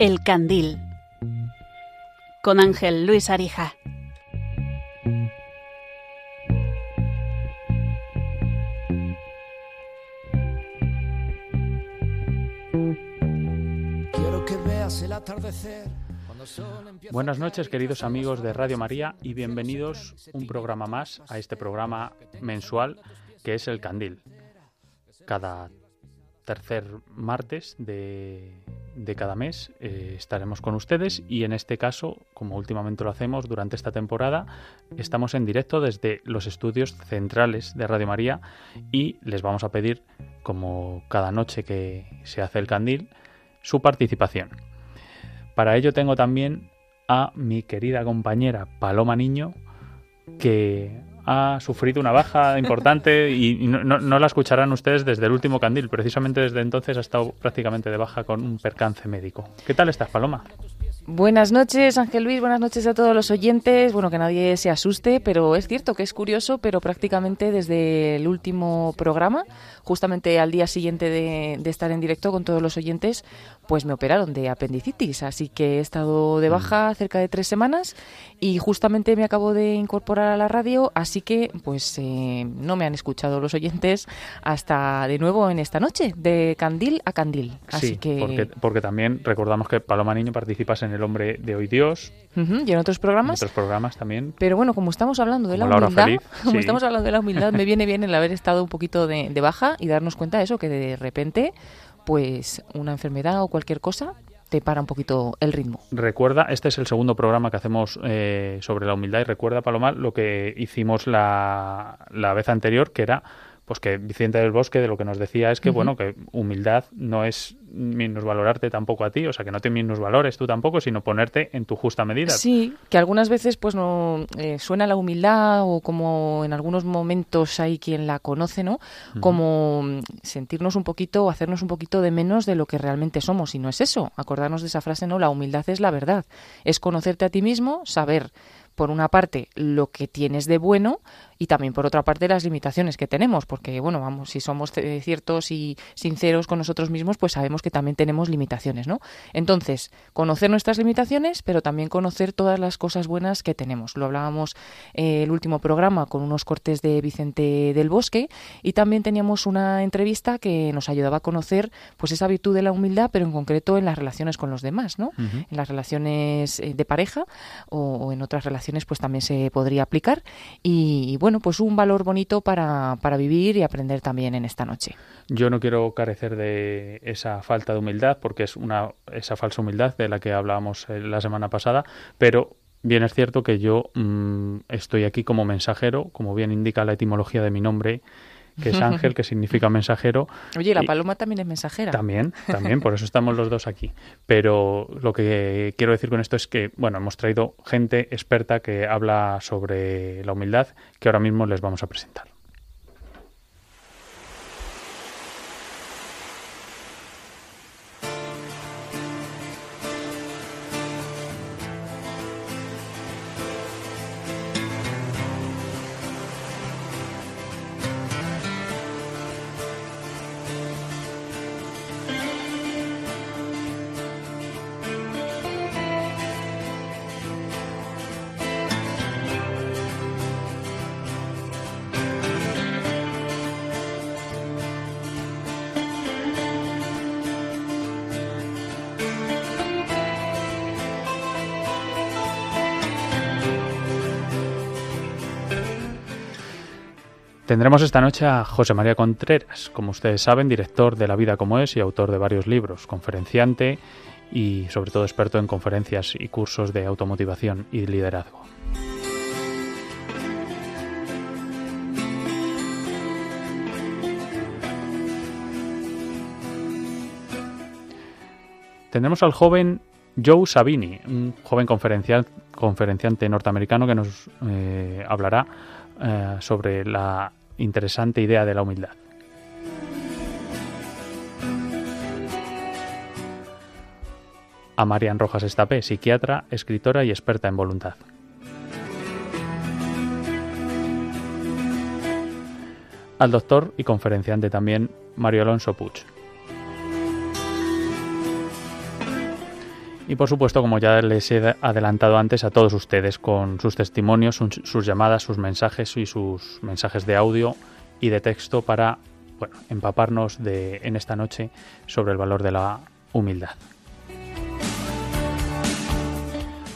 El Candil con Ángel Luis Arija. Buenas noches, queridos amigos de Radio María, y bienvenidos un programa más a este programa mensual que es El Candil. Cada tercer martes de, cada mes eh, estaremos con ustedes y en este caso, como últimamente lo hacemos durante esta temporada, estamos en directo desde los estudios centrales de Radio María y les vamos a pedir, como cada noche que se hace el candil, su participación. Para ello tengo también a mi querida compañera Paloma Niño, que ha sufrido una baja importante y no, no, la escucharán ustedes desde el último candil. Precisamente desde entonces ha estado prácticamente de baja con un percance médico. ¿Qué tal estás, Paloma? Buenas noches, Ángel Luis. Buenas noches a todos los oyentes. Bueno, que nadie se asuste, pero es cierto que es curioso, pero prácticamente desde el último programa, justamente al día siguiente de, estar en directo con todos los oyentes, pues me operaron de apendicitis. Así que he estado de baja mm. cerca de tres semanas y justamente me acabo de incorporar a la radio, así que pues eh, no me han escuchado los oyentes hasta de nuevo en esta noche, de candil a candil. Así sí, que... porque, porque también recordamos que Paloma Niño participas en el hombre de hoy Dios. y en otros programas. En otros programas también. Pero bueno, como estamos hablando de la humildad, como estamos hablando de la humildad, me viene bien el haber estado un poquito de, baja y darnos cuenta de eso, que de repente, pues una enfermedad o cualquier cosa te para un poquito el ritmo. Recuerda, este es el segundo programa que hacemos eh, sobre la humildad y recuerda, Paloma, lo que hicimos la, la vez anterior, que era pues que Vicente del Bosque de lo que nos decía es que, bueno, que humildad no es valorarte tampoco a ti, o sea, que no te valores tú tampoco, sino ponerte en tu justa medida. Sí, que algunas veces pues no eh, suena la humildad o como en algunos momentos hay quien la conoce, ¿no? Como sentirnos un poquito o hacernos un poquito de menos de lo que realmente somos, y no es eso. Acordarnos de esa frase, ¿no? La humildad es la verdad. Es conocerte a ti mismo, saber por una parte lo que tienes de bueno y también por otra parte las limitaciones que tenemos, porque bueno, vamos, si somos ciertos y sinceros con nosotros mismos, pues sabemos que también tenemos limitaciones, ¿no? Entonces, conocer nuestras limitaciones, pero también conocer todas las cosas buenas que tenemos. Lo hablábamos eh, el último programa con unos cortes de Vicente del Bosque y también teníamos una entrevista que nos ayudaba a conocer pues esa virtud de la humildad, pero en concreto en las relaciones con los demás, ¿no? En las relaciones eh, de pareja o, en otras relaciones pues también se podría aplicar y bueno, pues un valor bonito para, para vivir y aprender también en esta noche. Yo no quiero carecer de esa falta de humildad, porque es una esa falsa humildad de la que hablábamos eh, la semana pasada, pero bien es cierto que yo mm, estoy aquí como mensajero, como bien indica la etimología de mi nombre, que es ángel, que significa mensajero. Oye, la paloma también es mensajera. También, también, por eso estamos los dos aquí. Pero lo que quiero decir con esto es que, bueno, hemos traído gente experta que habla sobre la humildad, que ahora mismo les vamos a presentar. Tendremos esta noche a José María Contreras, como ustedes saben, director de La Vida como es y autor de varios libros, conferenciante y sobre todo experto en conferencias y cursos de automotivación y liderazgo. Tendremos al joven Joe Sabini, un joven conferenciante norteamericano que nos eh, hablará eh, sobre la interesante idea de la humildad. A Marian Rojas Estapé, psiquiatra, escritora y experta en voluntad. Al doctor y conferenciante también Mario Alonso Puig. Y por supuesto, como ya les he adelantado antes, a todos ustedes con sus testimonios, sus llamadas, sus mensajes y sus mensajes de audio y de texto para bueno, empaparnos de, en esta noche sobre el valor de la humildad.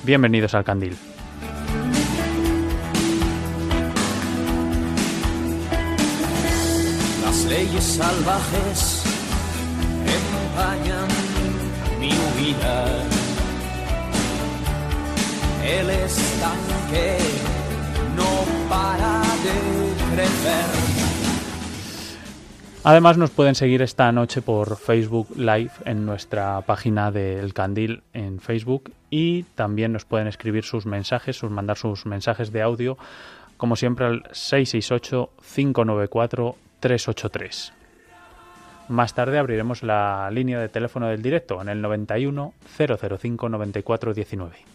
Bienvenidos al Candil. Las leyes salvajes empañan mi huida. El estanque no para de crecer. Además nos pueden seguir esta noche por Facebook Live en nuestra página del Candil en Facebook y también nos pueden escribir sus mensajes, sus mandar sus mensajes de audio como siempre al 668 594 383. Más tarde abriremos la línea de teléfono del directo en el 91 005 94 19.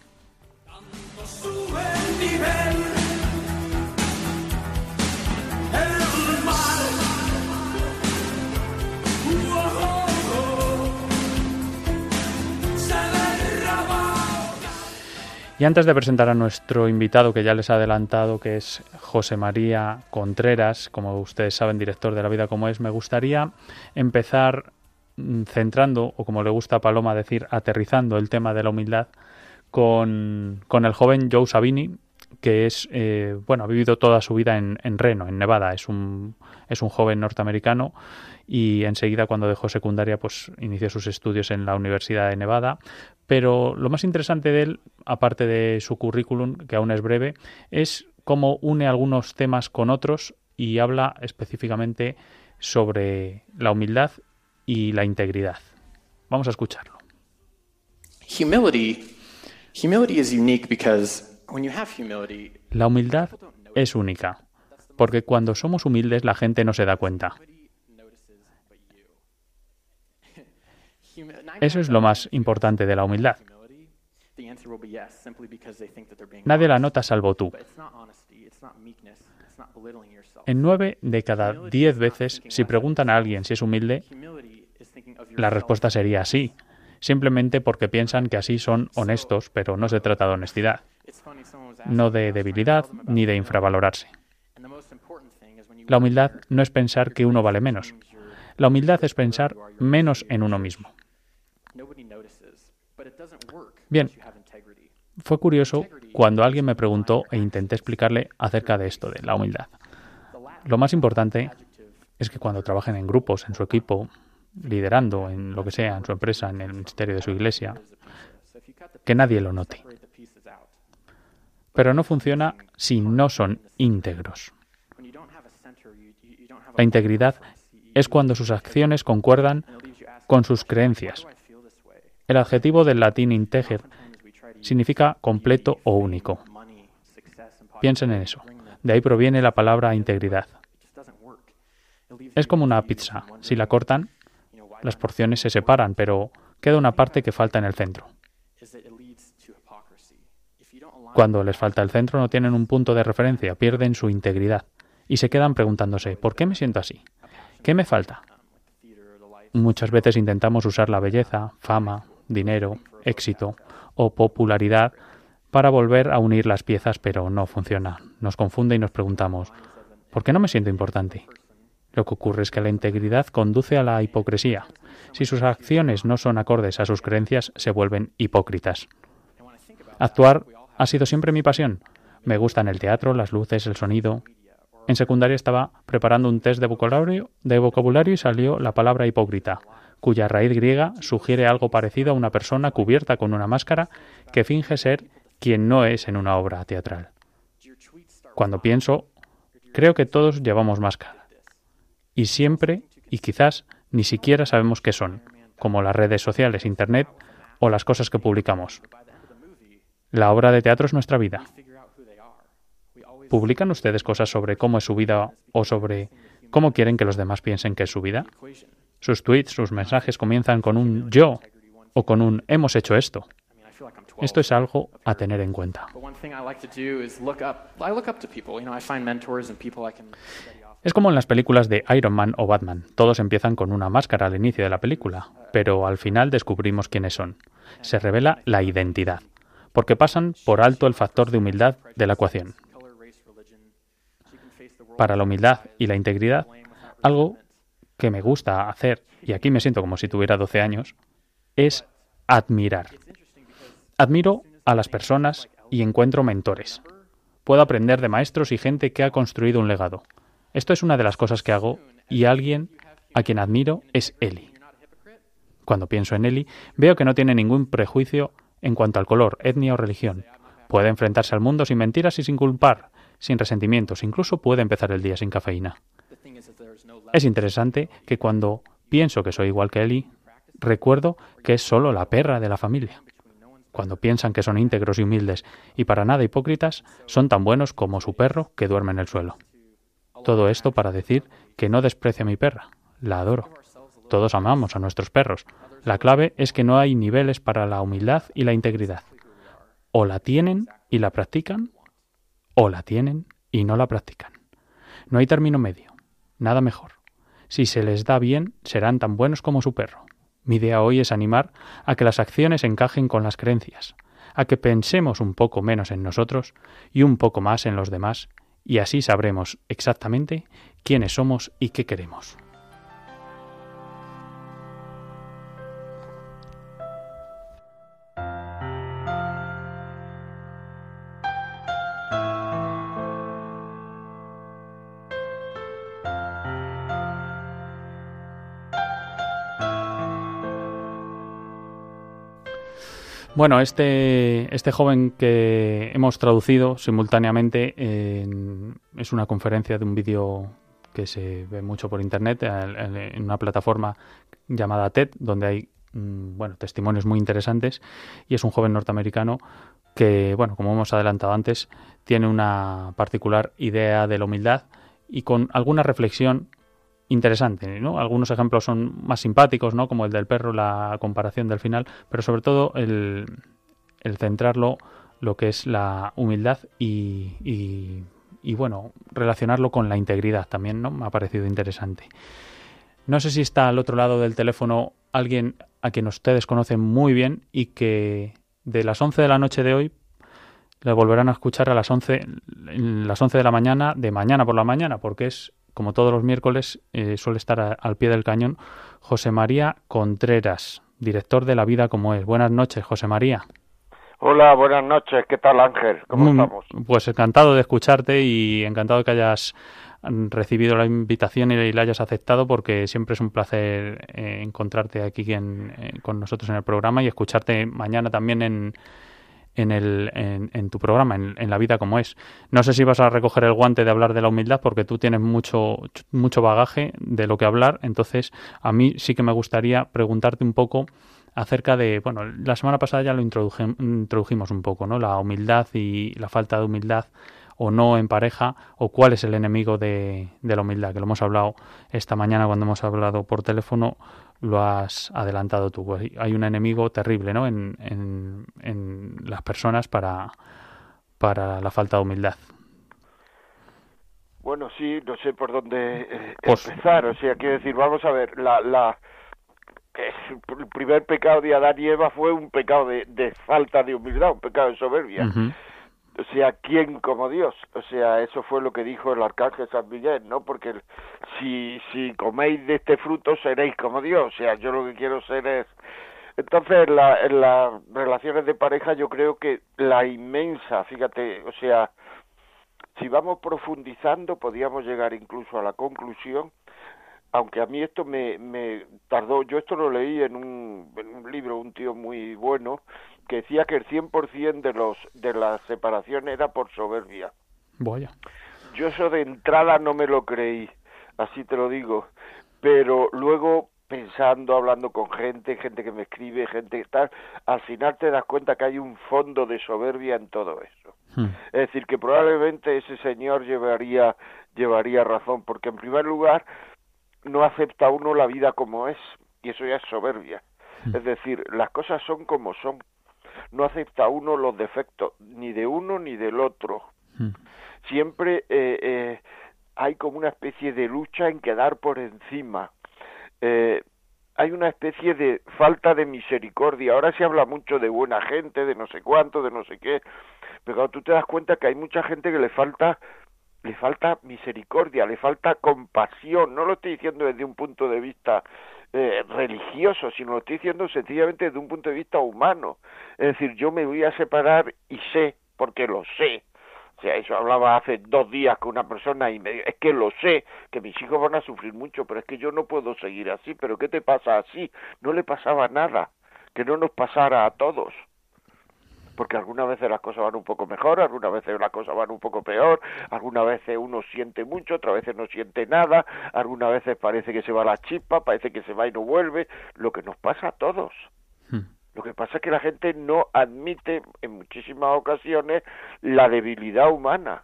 Y antes de presentar a nuestro invitado, que ya les ha adelantado, que es José María Contreras, como ustedes saben, director de La Vida como es, me gustaría empezar mm, centrando, o como le gusta a Paloma decir, aterrizando el tema de la humildad con, el joven Joe Sabini, que es, eh, bueno, ha vivido toda su vida en, en Reno, en Nevada. Es un, es un joven norteamericano y enseguida cuando dejó secundaria pues inició sus estudios en la Universidad de Nevada. Pero lo más interesante de él, aparte de su currículum, que aún es breve, es cómo une algunos temas con otros y habla específicamente sobre la humildad y la integridad. Vamos a escucharlo. La humildad es única, porque cuando somos humildes la gente no se da cuenta. Eso es lo más importante de la humildad. Nadie la nota salvo tú. En nueve de cada diez veces, si preguntan a alguien si es humilde, la respuesta sería sí, simplemente porque piensan que así son honestos, pero no se trata de honestidad, no de debilidad ni de infravalorarse. La humildad no es pensar que uno vale menos. La humildad es pensar menos en uno mismo. Bien, fue curioso cuando alguien me preguntó e intenté explicarle acerca de esto, de la humildad. Lo más importante es que cuando trabajen en grupos, en su equipo, liderando en lo que sea, en su empresa, en el ministerio de su iglesia, que nadie lo note. Pero no funciona si no son íntegros. La integridad es cuando sus acciones concuerdan con sus creencias, el adjetivo del latín integer significa completo o único. Piensen en eso. De ahí proviene la palabra integridad. Es como una pizza. Si la cortan, las porciones se separan, pero queda una parte que falta en el centro. Cuando les falta el centro no tienen un punto de referencia, pierden su integridad y se quedan preguntándose, ¿por qué me siento así? ¿Qué me falta? Muchas veces intentamos usar la belleza, fama, dinero, éxito o popularidad para volver a unir las piezas, pero no funciona. Nos confunde y nos preguntamos, ¿por qué no me siento importante? Lo que ocurre es que la integridad conduce a la hipocresía. Si sus acciones no son acordes a sus creencias, se vuelven hipócritas. Actuar ha sido siempre mi pasión. Me gustan el teatro, las luces, el sonido. En secundaria estaba preparando un test de vocabulario, de vocabulario y salió la palabra hipócrita cuya raíz griega sugiere algo parecido a una persona cubierta con una máscara que finge ser quien no es en una obra teatral. Cuando pienso, creo que todos llevamos máscara. Y siempre, y quizás, ni siquiera sabemos qué son, como las redes sociales, Internet o las cosas que publicamos. La obra de teatro es nuestra vida. ¿Publican ustedes cosas sobre cómo es su vida o sobre cómo quieren que los demás piensen que es su vida? Sus tweets, sus mensajes comienzan con un yo o con un hemos hecho esto. Esto es algo a tener en cuenta. Es como en las películas de Iron Man o Batman. Todos empiezan con una máscara al inicio de la película, pero al final descubrimos quiénes son. Se revela la identidad, porque pasan por alto el factor de humildad de la ecuación. Para la humildad y la integridad, algo que me gusta hacer, y aquí me siento como si tuviera 12 años, es admirar. Admiro a las personas y encuentro mentores. Puedo aprender de maestros y gente que ha construido un legado. Esto es una de las cosas que hago y alguien a quien admiro es Eli. Cuando pienso en Eli, veo que no tiene ningún prejuicio en cuanto al color, etnia o religión. Puede enfrentarse al mundo sin mentiras y sin culpar, sin resentimientos, incluso puede empezar el día sin cafeína. Es interesante que cuando pienso que soy igual que Eli, recuerdo que es solo la perra de la familia. Cuando piensan que son íntegros y humildes y para nada hipócritas, son tan buenos como su perro que duerme en el suelo. Todo esto para decir que no desprecio a mi perra, la adoro. Todos amamos a nuestros perros. La clave es que no hay niveles para la humildad y la integridad. O la tienen y la practican, o la tienen y no la practican. No hay término medio, nada mejor. Si se les da bien, serán tan buenos como su perro. Mi idea hoy es animar a que las acciones encajen con las creencias, a que pensemos un poco menos en nosotros y un poco más en los demás, y así sabremos exactamente quiénes somos y qué queremos. Bueno, este, este joven que hemos traducido simultáneamente es una conferencia de un vídeo que se ve mucho por internet en una plataforma llamada TED, donde hay mm, bueno, testimonios muy interesantes y es un joven norteamericano que, bueno, como hemos adelantado antes, tiene una particular idea de la humildad y con alguna reflexión interesante, ¿no? Algunos ejemplos son más simpáticos. Como el del perro, la comparación del final, pero sobre todo el, el centrarlo lo que es la humildad y, bueno, relacionarlo con la integridad también. Me ha parecido interesante. No sé si está al otro lado del teléfono alguien a quien ustedes conocen muy bien y que de las 11 de la noche de hoy le volverán a escuchar a las 11, las 11 de la mañana de mañana por la mañana, porque es como todos los miércoles, eh, suele estar al pie del cañón José María Contreras, director de La Vida como es. Buenas noches, José María. Hola, buenas noches. ¿Qué tal, Ángel? ¿Cómo mm, estamos? Pues encantado de escucharte y encantado que hayas recibido la invitación y la hayas aceptado porque siempre es un placer eh, encontrarte aquí eh, con nosotros en el programa y escucharte mañana también en, en, el, en, tu programa, en, la vida como es. No sé si vas a recoger el guante de hablar de la humildad porque tú tienes mucho, mucho bagaje de lo que hablar, entonces a mí sí que me gustaría preguntarte un poco acerca de, bueno, la semana pasada ya lo introdujimos un poco, ¿no? La humildad y la falta de humildad o no en pareja, o cuál es el enemigo de, de la humildad, que lo hemos hablado esta mañana cuando hemos hablado por teléfono lo has adelantado tú. Pues hay un enemigo terrible ¿no? en, en, las personas para, para la falta de humildad. Bueno, sí, no sé por dónde eh, pues empezar. O sea, quiero decir, vamos a ver, la, la, el primer pecado de Adán y Eva fue un pecado de, de falta de humildad, un pecado de soberbia o sea, ¿quién como Dios? O sea, eso fue lo que dijo el arcángel San Miguel, ¿no? Porque si, si coméis de este fruto seréis como Dios, o sea, yo lo que quiero ser es... Entonces, la, en las relaciones de pareja yo creo que la inmensa, fíjate, o sea, si vamos profundizando, podríamos llegar incluso a la conclusión, aunque a mí esto me, me tardó, yo esto lo leí en un, en un libro, un tío muy bueno, que decía que el 100% de los de la separación era por soberbia. Vaya. Yo eso de entrada no me lo creí, así te lo digo, pero luego pensando, hablando con gente, gente que me escribe, gente que tal, al final te das cuenta que hay un fondo de soberbia en todo eso. Hmm. Es decir, que probablemente ese señor llevaría llevaría razón, porque en primer lugar no acepta uno la vida como es, y eso ya es soberbia. Hmm. Es decir, las cosas son como son no acepta uno los defectos ni de uno ni del otro. Hmm. Siempre eh, eh, hay como una especie de lucha en quedar por encima. Eh, hay una especie de falta de misericordia. Ahora se habla mucho de buena gente, de no sé cuánto, de no sé qué, pero tú te das cuenta que hay mucha gente que le falta le falta misericordia, le falta compasión. No lo estoy diciendo desde un punto de vista eh, religioso, sino lo estoy diciendo sencillamente desde un punto de vista humano. Es decir, yo me voy a separar y sé, porque lo sé, o sea, eso hablaba hace dos días con una persona y me dijo, es que lo sé, que mis hijos van a sufrir mucho, pero es que yo no puedo seguir así, pero ¿qué te pasa así? No le pasaba nada, que no nos pasara a todos. Porque algunas veces las cosas van un poco mejor, algunas veces las cosas van un poco peor, algunas veces uno siente mucho, otras veces no siente nada, algunas veces parece que se va la chispa, parece que se va y no vuelve, lo que nos pasa a todos. Lo que pasa es que la gente no admite en muchísimas ocasiones la debilidad humana.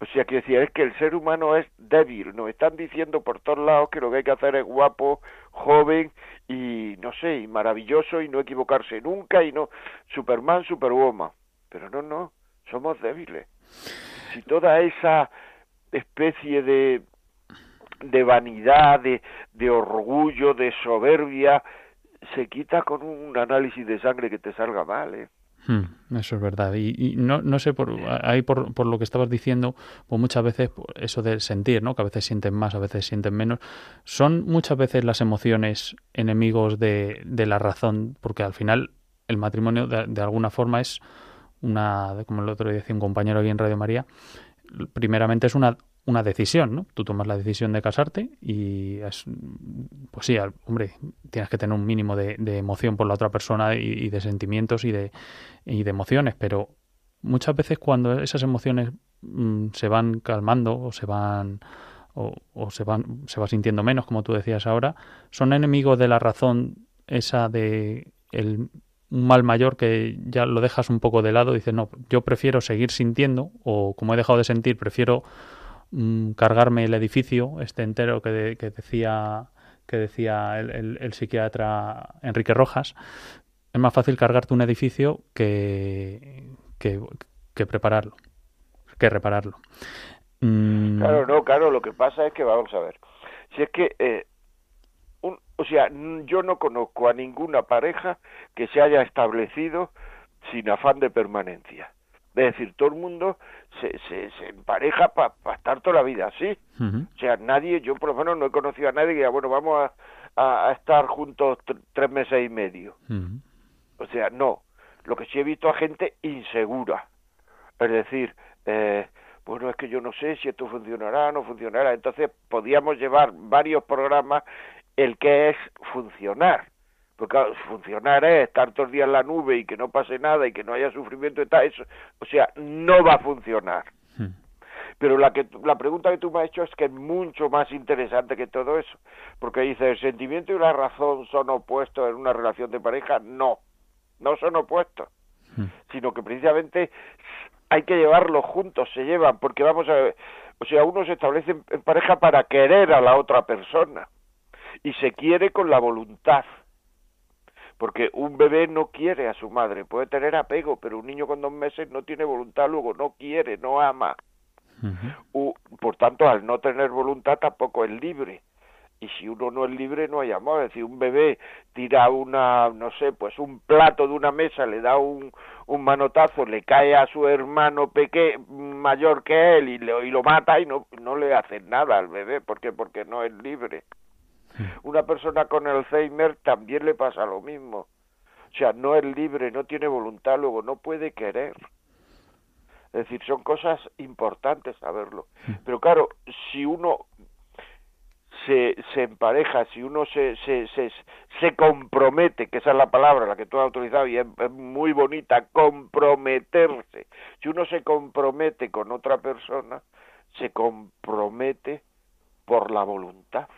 O sea, que decía, es que el ser humano es débil. Nos están diciendo por todos lados que lo que hay que hacer es guapo, joven y, no sé, y maravilloso y no equivocarse nunca y no, Superman, Superwoman. Pero no, no, somos débiles. Si toda esa especie de, de vanidad, de, de orgullo, de soberbia, se quita con un análisis de sangre que te salga mal, ¿eh? Hmm, eso es verdad. Y, no, no sé, por, ahí por, por, lo que estabas diciendo, pues muchas veces pues, eso de sentir, ¿no? Que a veces sienten más, a veces sienten menos. Son muchas veces las emociones enemigos de, de la razón, porque al final el matrimonio de, de, alguna forma es una, como el otro día decía un compañero aquí en Radio María, primeramente es una, una decisión, ¿no? Tú tomas la decisión de casarte y es, pues sí, hombre, tienes que tener un mínimo de, emoción por la otra persona y, de sentimientos y de, y de emociones, pero muchas veces cuando esas emociones mm, se van calmando o se van o, se van se va sintiendo menos, como tú decías ahora, son enemigos de la razón esa de el un mal mayor que ya lo dejas un poco de lado, dices, no, yo prefiero seguir sintiendo o como he dejado de sentir, prefiero Mm, cargarme el edificio este entero que, decía que decía el, psiquiatra Enrique Rojas es más fácil cargarte un edificio que, que, prepararlo que repararlo mm. claro no claro lo que pasa es que vamos a ver si es que eh, o sea yo no conozco a ninguna pareja que se haya establecido sin afán de permanencia es decir, todo el mundo se, se, se empareja para estar toda la vida así. O sea, nadie, yo por lo menos no he conocido a nadie que diga, bueno, vamos a, a, estar juntos tres meses y medio. O sea, no. Lo que sí he visto a gente insegura. Es decir, eh, bueno, es que yo no sé si esto funcionará, no funcionará. Entonces, podíamos llevar varios programas el que es funcionar. Porque funcionar es estar todos los días en la nube y que no pase nada y que no haya sufrimiento y tal, eso, o sea, no va a funcionar. Hmm. Pero la, que, la pregunta que tú me has hecho es que es mucho más interesante que todo eso, porque dice, ¿el sentimiento y la razón son opuestos en una relación de pareja? No, no son opuestos, hmm. sino que precisamente hay que llevarlos juntos, se llevan, porque vamos a ver, o sea, uno se establece en pareja para querer a la otra persona y se quiere con la voluntad porque un bebé no quiere a su madre, puede tener apego, pero un niño con dos meses no tiene voluntad, luego no quiere, no ama. por tanto, al no tener voluntad tampoco es libre. Y si uno no es libre, no hay amor. Es decir, un bebé tira una, no sé, pues un plato de una mesa, le da un, un manotazo, le cae a su hermano peque mayor que él y, le, y lo mata y no, no le hace nada al bebé. ¿Por qué? Porque no es libre. Una persona con Alzheimer también le pasa lo mismo. O sea, no es libre, no tiene voluntad, luego no puede querer. Es decir, son cosas importantes saberlo. Pero claro, si uno se, se empareja, si uno se, se, se, se compromete, que esa es la palabra, la que tú has autorizado y es, es muy bonita, comprometerse. Si uno se compromete con otra persona, se compromete por la voluntad.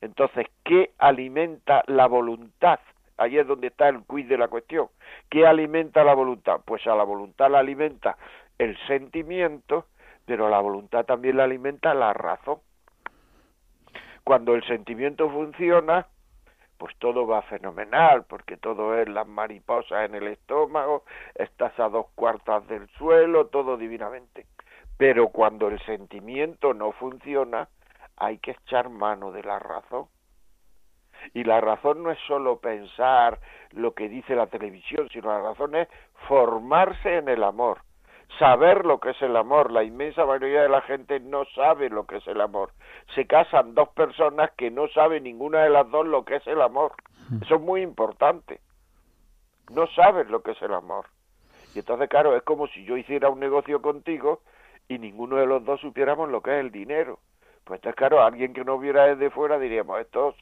Entonces, ¿qué alimenta la voluntad? Ahí es donde está el quiz de la cuestión. ¿Qué alimenta la voluntad? Pues a la voluntad la alimenta el sentimiento, pero a la voluntad también la alimenta la razón. Cuando el sentimiento funciona, pues todo va fenomenal, porque todo es las mariposas en el estómago, estás a dos cuartas del suelo, todo divinamente. Pero cuando el sentimiento no funciona, hay que echar mano de la razón. Y la razón no es solo pensar lo que dice la televisión, sino la razón es formarse en el amor, saber lo que es el amor. La inmensa mayoría de la gente no sabe lo que es el amor. Se casan dos personas que no saben ninguna de las dos lo que es el amor. Eso es muy importante. No saben lo que es el amor. Y entonces, claro, es como si yo hiciera un negocio contigo y ninguno de los dos supiéramos lo que es el dinero. Pues entonces, claro, alguien que no viera desde fuera diríamos, estos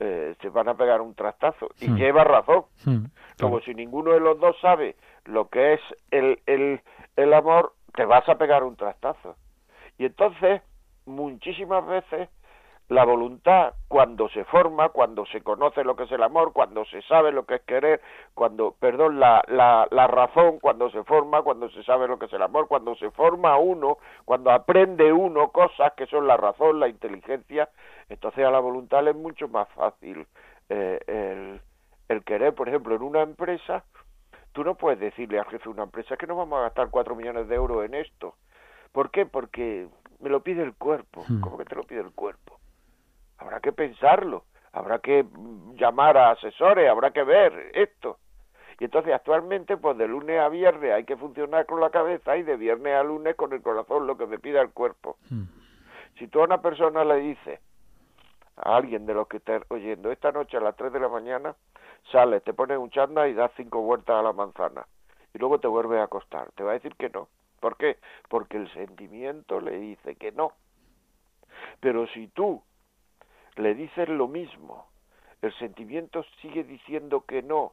eh, se van a pegar un trastazo. Y hmm. lleva razón. Hmm. Como si ninguno de los dos sabe lo que es el, el, el amor, te vas a pegar un trastazo. Y entonces, muchísimas veces, la voluntad, cuando se forma, cuando se conoce lo que es el amor, cuando se sabe lo que es querer, cuando, perdón, la, la, la razón, cuando se forma, cuando se sabe lo que es el amor, cuando se forma uno, cuando aprende uno cosas que son la razón, la inteligencia, entonces a la voluntad le es mucho más fácil eh, el, el querer. Por ejemplo, en una empresa, tú no puedes decirle al jefe de una empresa que no vamos a gastar cuatro millones de euros en esto. ¿Por qué? Porque me lo pide el cuerpo. Hmm. ¿Cómo que te lo pide el cuerpo? Habrá que pensarlo, habrá que llamar a asesores, habrá que ver esto. Y entonces actualmente, pues de lunes a viernes hay que funcionar con la cabeza y de viernes a lunes con el corazón, lo que me pida el cuerpo. Hmm. Si tú a una persona le dices, a alguien de los que estás oyendo, esta noche a las 3 de la mañana sales, te pones un chanda y das cinco vueltas a la manzana y luego te vuelves a acostar. Te va a decir que no. ¿Por qué? Porque el sentimiento le dice que no. Pero si tú le dices lo mismo, el sentimiento sigue diciendo que no,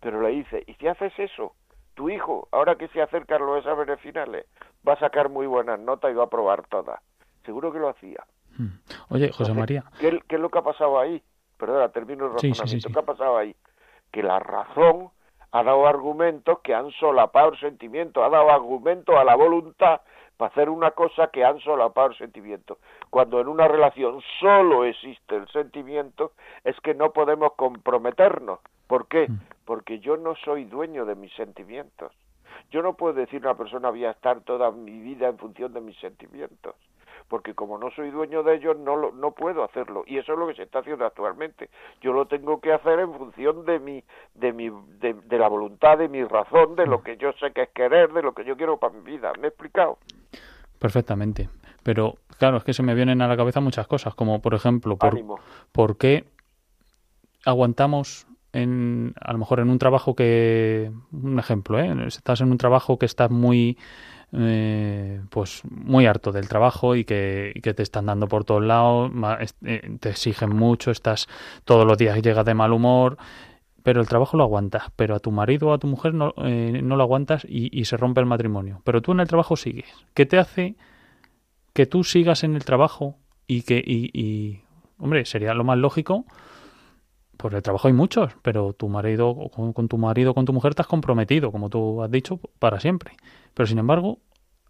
pero le dice, y si haces eso, tu hijo, ahora que se acercan los exámenes finales, va a sacar muy buenas notas y va a probar todas. Seguro que lo hacía. Hmm. Oye, José María. ¿qué, es lo que ha pasado ahí? Perdona, termino el razonamiento. ¿Qué ha pasado ahí? Que la razón ha dado argumentos que han solapado el sentimiento, ha dado argumentos a la voluntad para hacer una cosa que han solapado el sentimiento. Cuando en una relación solo existe el sentimiento, es que no podemos comprometernos. ¿Por qué? Hmm. Porque yo no soy dueño de mis sentimientos. Yo no puedo decir a una persona voy a estar toda mi vida en función de mis sentimientos porque como no soy dueño de ellos no lo, no puedo hacerlo. Y eso es lo que se está haciendo actualmente. Yo lo tengo que hacer en función de mi de mi de, la voluntad de mi razón de lo que yo sé que es querer de lo que yo quiero para mi vida. Me he explicado perfectamente. Pero claro es que se me vienen a la cabeza muchas cosas como por ejemplo por, por qué aguantamos en, a lo mejor en un trabajo que, un ejemplo, ¿eh? estás en un trabajo que estás muy, eh, pues muy harto del trabajo y que, te están dando por todos lados, eh, te exigen mucho, estás todos los días llegas de mal humor, pero el trabajo lo aguantas, pero a tu marido o a tu mujer no, eh, no lo aguantas y, se rompe el matrimonio, pero tú en el trabajo sigues. ¿Qué te hace que tú sigas en el trabajo y que, y, hombre, sería lo más lógico? Por el trabajo hay muchos, pero tu marido, con, con tu marido con tu mujer estás comprometido, como tú has dicho, para siempre. Pero sin embargo,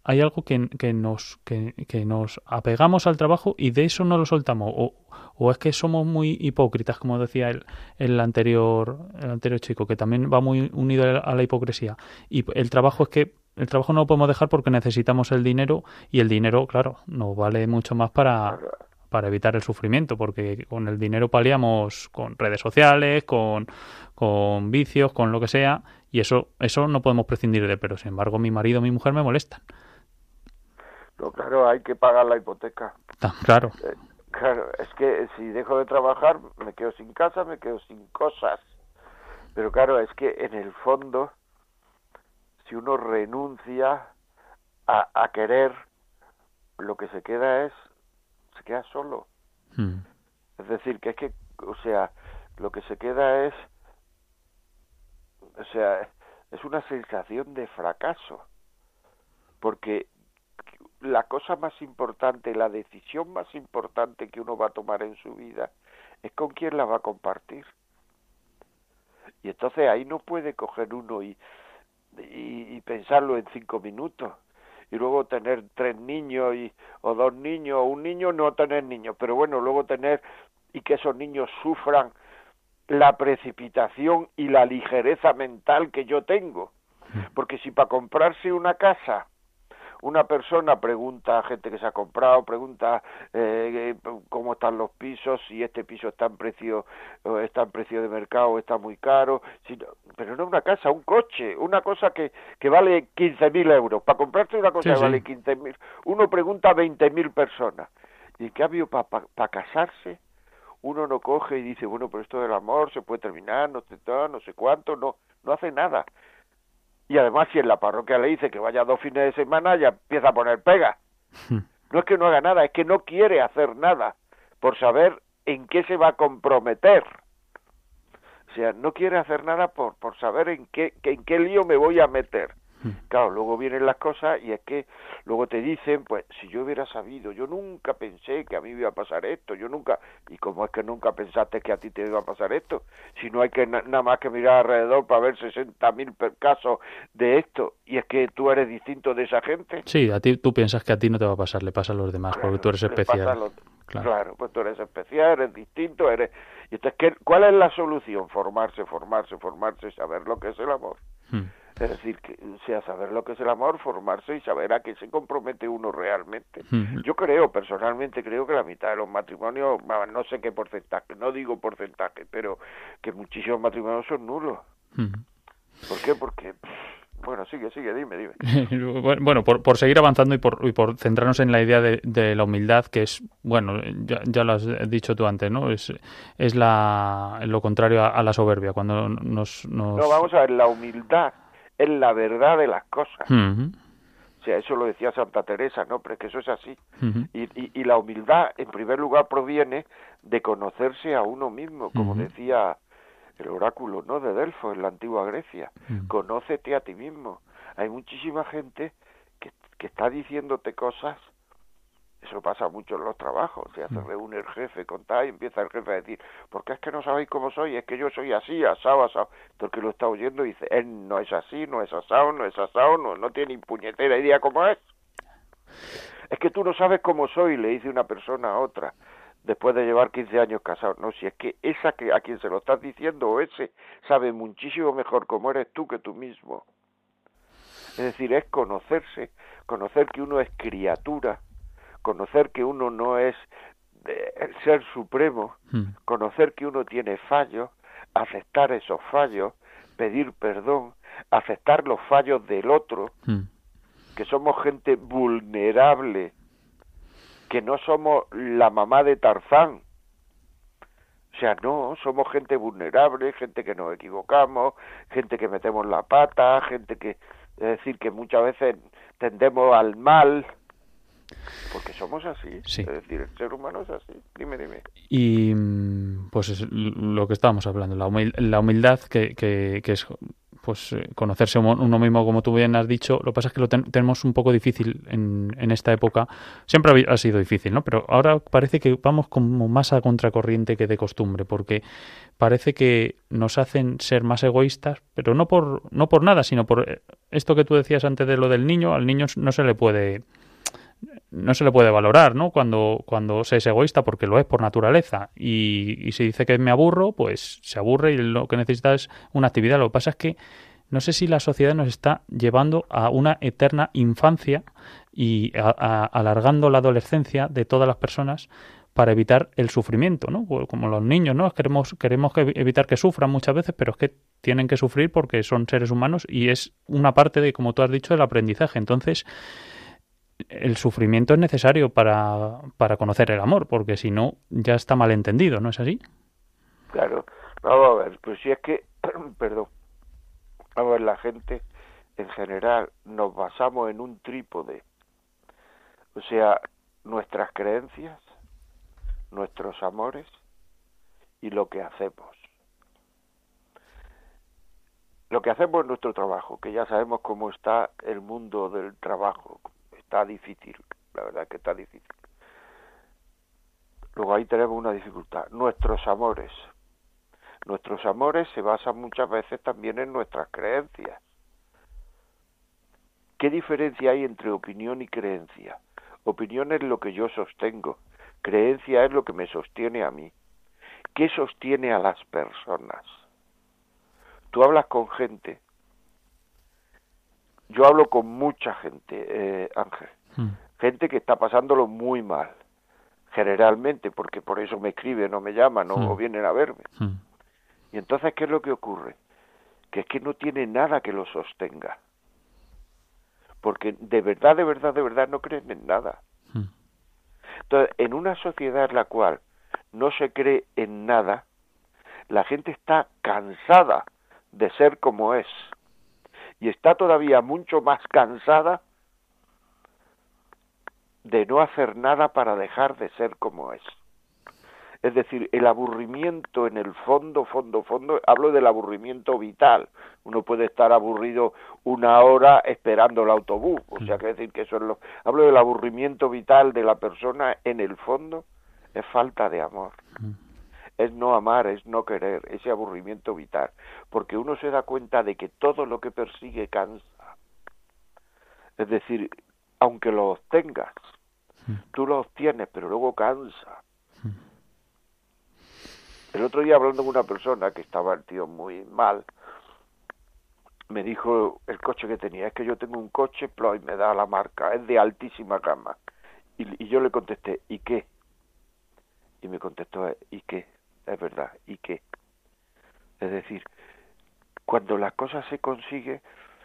hay algo que, nos, que, que, nos apegamos al trabajo y de eso no lo soltamos. O, o es que somos muy hipócritas, como decía el, el, anterior, el anterior chico, que también va muy unido a la hipocresía. Y el trabajo es que el trabajo no lo podemos dejar porque necesitamos el dinero y el dinero, claro, nos vale mucho más para, para evitar el sufrimiento, porque con el dinero paliamos con redes sociales, con, con vicios, con lo que sea, y eso, eso no podemos prescindir de, pero sin embargo mi marido o mi mujer me molestan. No, claro, hay que pagar la hipoteca. Claro. Eh, claro, es que si dejo de trabajar me quedo sin casa, me quedo sin cosas. Pero claro, es que en el fondo, si uno renuncia a, a querer, lo que se queda es, se queda solo. Hmm. Es decir, que es que, o sea, lo que se queda es o sea, es una sensación de fracaso, porque la cosa más importante, la decisión más importante que uno va a tomar en su vida es con quién la va a compartir. Y entonces ahí no puede coger uno y, y, pensarlo en cinco minutos y luego tener tres niños y, o dos niños o un niño no tener niños, pero bueno, luego tener y que esos niños sufran la precipitación y la ligereza mental que yo tengo. Porque si para comprarse una casa una persona pregunta a gente que se ha comprado, pregunta eh, cómo están los pisos, si este piso está en precio, está en precio de mercado, está muy caro, pero no una casa, un coche, una cosa que, que vale 15.000 euros. Para comprarte una cosa que vale 15.000, uno pregunta a 20.000 personas. Y en cambio, para pa, casarse, uno no coge y dice, bueno, pero esto del amor se puede terminar, no sé, no sé cuánto, no, no hace nada. Y además, si en la parroquia le dice que vaya dos fines de semana, ya empieza a poner pega. No es que no haga nada, es que no quiere hacer nada por saber en qué se va a comprometer. O sea, no quiere hacer nada por, por saber en qué, en qué lío me voy a meter. Hmm. Claro, luego vienen las cosas y es que luego te dicen, pues si yo hubiera sabido, yo nunca pensé que a mí iba a pasar esto, yo nunca, y cómo es que nunca pensaste que a ti te iba a pasar esto, si no hay que nada más que mirar alrededor para ver 60 mil casos de esto, y es que tú eres distinto de esa gente. Sí, a ti tú piensas que a ti no te va a pasar, le pasa a los demás, porque tú eres especial. claro. pues tú eres especial, eres distinto, eres... Y entonces, ¿cuál es la solución? Formarse, formarse, formarse, saber lo que es el amor. Hmm. Es decir, que sea saber lo que es el amor, formarse y saber a qué se compromete uno realmente. Yo creo, personalmente, creo que la mitad de los matrimonios, no sé qué porcentaje, no digo porcentaje, pero que muchísimos matrimonios son nulos. ¿Por qué? Porque... Bueno, sigue, sigue, dime, dime. bueno, por, por seguir avanzando y por, y por centrarnos en la idea de, la humildad, que es, bueno, ya, lo has dicho tú antes, ¿no? Es, es la, lo contrario a, la soberbia, cuando nos, nos... No, vamos a ver, la humildad es la verdad de las cosas. O sea, eso lo decía Santa Teresa, ¿no? Pero es que eso es así. y, y, la humildad, en primer lugar, proviene de conocerse a uno mismo, como decía el oráculo, ¿no? De Delfos, en la antigua Grecia. Conócete a ti mismo. Hay muchísima gente que, que está diciéndote cosas eso pasa mucho en los trabajos, o sea, se reúne el jefe con tal y empieza el jefe a decir, ¿por qué es que no sabéis cómo soy? Es que yo soy así, asado, asado. Entonces que lo está oyendo dice, él no es así, no es asado, no es asado, no, no tiene ni puñetera idea cómo es. Es que tú no sabes cómo soy, le dice una persona a otra, después de llevar 15 años casado. No, si es que esa que a quien se lo estás diciendo o ese sabe muchísimo mejor cómo eres tú que tú mismo. Es decir, es conocerse, conocer que uno es criatura, conocer que uno no es el ser supremo, hmm. conocer que uno tiene fallos, aceptar esos fallos, pedir perdón, aceptar los fallos del otro, hmm. que somos gente vulnerable, que no somos la mamá de Tarzán. O sea, no, somos gente vulnerable, gente que nos equivocamos, gente que metemos la pata, gente que, es decir, que muchas veces tendemos al mal, porque somos así. Es decir, el ser humano es así. Dime, dime. Y mm, pues es lo que estábamos hablando, la, la humildad que, que, es pues eh, conocerse uno mismo, como tú bien has dicho. Lo que pasa es que lo tenemos un poco difícil en, en esta época. Siempre ha sido difícil, ¿no? Pero ahora parece que vamos como más a contracorriente que de costumbre, porque parece que nos hacen ser más egoístas, pero no por, no por nada, sino por eh, esto que tú decías antes de lo del niño. Al niño no se le puede no se le puede valorar, ¿no? Cuando, cuando se es egoísta, porque lo es por naturaleza. Y, y si dice que me aburro, pues se aburre y lo que necesita es una actividad. Lo que pasa es que no sé si la sociedad nos está llevando a una eterna infancia y alargando la adolescencia de todas las personas para evitar el sufrimiento, ¿no? Pues como los niños, ¿no? Queremos, queremos evitar que sufran muchas veces, pero es que tienen que sufrir porque son seres humanos y es una parte de, como tú has dicho, del aprendizaje. Entonces, el sufrimiento es necesario para, para conocer el amor, porque si no, ya está mal entendido, ¿no es así? Claro, vamos a ver, pues si es que, perdón, vamos a ver, la gente en general nos basamos en un trípode, o sea, nuestras creencias, nuestros amores y lo que hacemos. Lo que hacemos es nuestro trabajo, que ya sabemos cómo está el mundo del trabajo, está difícil, la verdad que está difícil. Luego ahí tenemos una dificultad, nuestros amores. Nuestros amores se basan muchas veces también en nuestras creencias. ¿Qué diferencia hay entre opinión y creencia? Opinión es lo que yo sostengo, creencia es lo que me sostiene a mí. ¿Qué sostiene a las personas? Tú hablas con gente yo hablo con mucha gente, eh, Ángel, Mm. gente que está pasándolo muy mal, generalmente, porque por eso me escriben o me llaman o, Mm. o vienen a verme. Mm. Y entonces, ¿qué es lo que ocurre? Que es que no tiene nada que lo sostenga. Porque de verdad, de verdad, de verdad no creen en nada. Entonces, en una sociedad en la cual no se cree en nada, la gente está cansada de ser como es. Y está todavía mucho más cansada de no hacer nada para dejar de ser como es. Es decir, el aburrimiento en el fondo, fondo, fondo, hablo del aburrimiento vital. Uno puede estar aburrido una hora esperando el autobús, o sea, que decir que eso es lo... Hablo del aburrimiento vital de la persona en el fondo, es falta de amor. Es no amar, es no querer, ese aburrimiento vital. Porque uno se da cuenta de que todo lo que persigue cansa. Es decir, aunque lo obtengas, tú lo obtienes, pero luego cansa. El otro día hablando con una persona que estaba el tío muy mal, me dijo el coche que tenía, es que yo tengo un coche, ploy, me da la marca, es de altísima gama. Y, y yo le contesté, ¿y qué? Y me contestó, ¿y qué? Es verdad, ¿y qué? Es decir, cuando las cosas se consigue,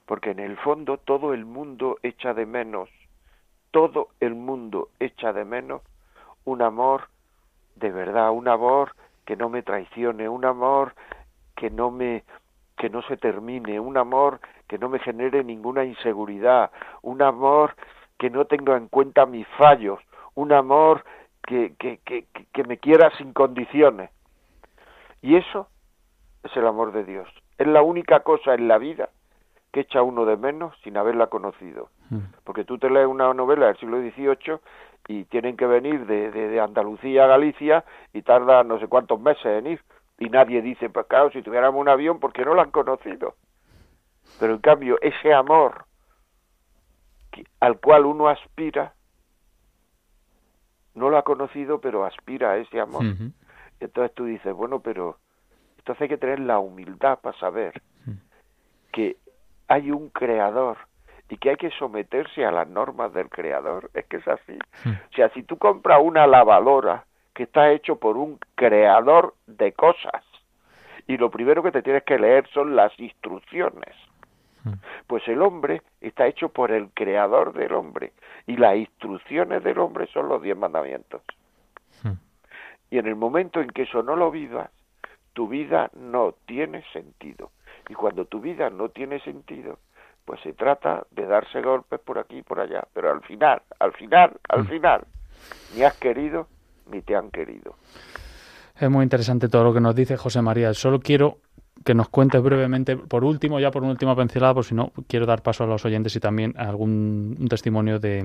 porque en el fondo todo el mundo echa de menos, todo el mundo echa de menos un amor de verdad, un amor que no me traicione, un amor que no me que no se termine, un amor que no me genere ninguna inseguridad, un amor que no tenga en cuenta mis fallos, un amor que, que, que, que me quiera sin condiciones. Y eso es el amor de Dios. Es la única cosa en la vida que echa uno de menos sin haberla conocido. Mm. Porque tú te lees una novela del siglo XVIII y tienen que venir de, de, de Andalucía a Galicia y tarda no sé cuántos meses en ir. Y nadie dice, pues claro, si tuviéramos un avión, porque no lo han conocido? Pero en cambio, ese amor que- al cual uno aspira, no lo ha conocido, pero aspira a ese amor. Entonces tú dices, bueno, pero entonces hay que tener la humildad para saber que hay un creador y que hay que someterse a las normas del creador. Es que es así. O sea, si tú compras una lavadora que está hecho por un creador de cosas y lo primero que te tienes que leer son las instrucciones. Pues el hombre está hecho por el creador del hombre y las instrucciones del hombre son los diez mandamientos. Y en el momento en que eso no lo vivas, tu vida no tiene sentido. Y cuando tu vida no tiene sentido, pues se trata de darse golpes por aquí y por allá. Pero al final, al final, al final, ni has querido ni te han querido. Es muy interesante todo lo que nos dice José María. Solo quiero que nos cuentes brevemente, por último, ya por una última pincelada, por si no, quiero dar paso a los oyentes y también algún un testimonio de,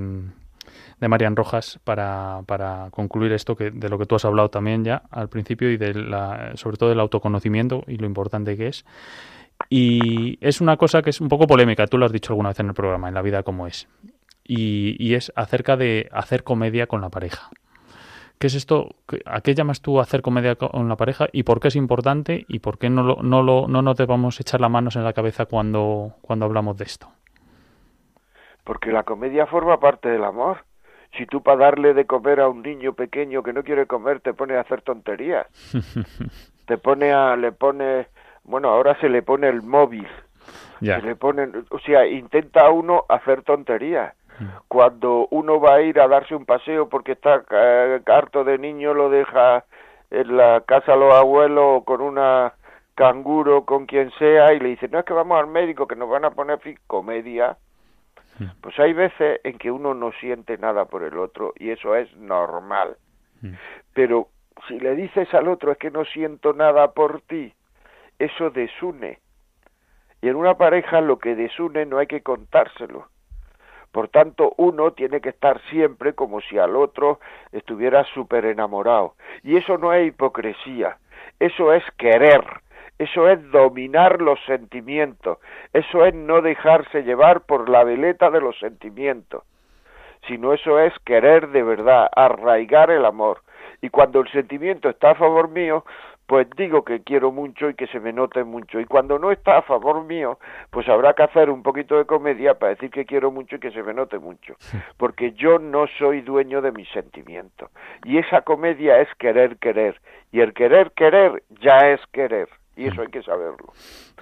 de Marian Rojas para, para concluir esto que de lo que tú has hablado también ya al principio y de la, sobre todo del autoconocimiento y lo importante que es. Y es una cosa que es un poco polémica, tú lo has dicho alguna vez en el programa, en la vida como es. Y, y es acerca de hacer comedia con la pareja. ¿Qué es esto? ¿A qué llamas tú hacer comedia con la pareja y por qué es importante y por qué no, lo, no, lo, no nos debamos echar las manos en la cabeza cuando, cuando hablamos de esto? Porque la comedia forma parte del amor. Si tú para darle de comer a un niño pequeño que no quiere comer te pones a hacer tonterías, te pone a, le pone, bueno, ahora se le pone el móvil, Ya. se le ponen, o sea, intenta uno hacer tonterías. Cuando uno va a ir a darse un paseo porque está eh, harto de niño, lo deja en la casa de los abuelos o con una canguro, con quien sea, y le dice, no es que vamos al médico, que nos van a poner fi- comedia. Pues hay veces en que uno no siente nada por el otro y eso es normal. Pero si le dices al otro es que no siento nada por ti, eso desune. Y en una pareja lo que desune no hay que contárselo. Por tanto, uno tiene que estar siempre como si al otro estuviera súper enamorado. Y eso no es hipocresía, eso es querer, eso es dominar los sentimientos, eso es no dejarse llevar por la veleta de los sentimientos, sino eso es querer de verdad, arraigar el amor. Y cuando el sentimiento está a favor mío, pues digo que quiero mucho y que se me note mucho. Y cuando no está a favor mío, pues habrá que hacer un poquito de comedia para decir que quiero mucho y que se me note mucho. Porque yo no soy dueño de mis sentimientos. Y esa comedia es querer, querer. Y el querer, querer ya es querer. Y eso hay que saberlo.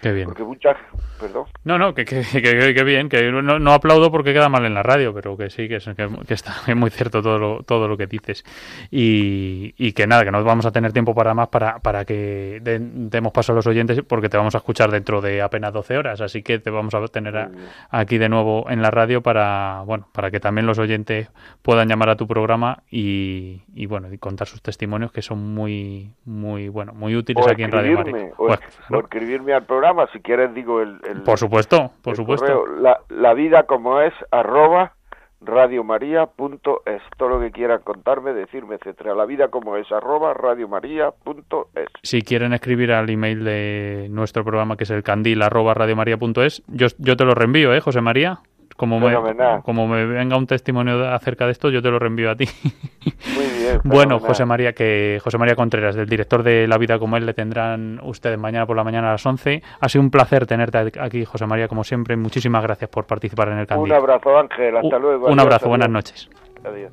Qué bien. Porque muchas... Perdón. No, no, que, que, que, bien, que no, no, aplaudo porque queda mal en la radio, pero que sí, que, es, que, está muy cierto todo lo, todo lo que dices. Y, y, que nada, que no vamos a tener tiempo para más para, para que demos paso a los oyentes porque te vamos a escuchar dentro de apenas 12 horas, así que te vamos a tener aquí de nuevo en la radio para, bueno, para que también los oyentes puedan llamar a tu programa y, y bueno, y contar sus testimonios que son muy, muy, bueno, muy útiles aquí en Radio María. O, escribirme al programa, si quieres digo el... por supuesto, por supuesto. la, la vida como es, arroba radiomaria.es. Todo lo que quieran contarme, decirme, etcétera. La vida como es, arroba radiomaria.es. Si quieren escribir al email de nuestro programa, que es el candil, arroba radiomaria.es, yo, yo te lo reenvío, ¿eh, José María? Como me, como me venga un testimonio acerca de esto, yo te lo reenvío a ti. Muy bien. bueno, José María, que José María Contreras, del director de La Vida como él, le tendrán ustedes mañana por la mañana a las 11. Ha sido un placer tenerte aquí, José María, como siempre. Muchísimas gracias por participar en el canal. Un abrazo, Ángel. Hasta luego. Un abrazo, buenas noches. Adiós.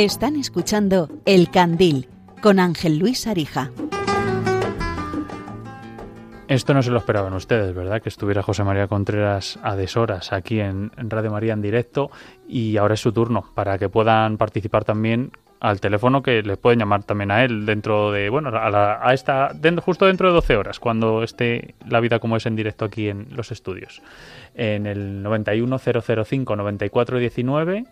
Están escuchando El Candil con Ángel Luis Arija. Esto no se lo esperaban ustedes, ¿verdad? Que estuviera José María Contreras a deshoras aquí en, Radio María en directo y ahora es su turno para que puedan participar también al teléfono que les pueden llamar también a él dentro de, bueno, a, esta, justo dentro de 12 horas, cuando esté la vida como es en directo aquí en los estudios. En el 91005 9419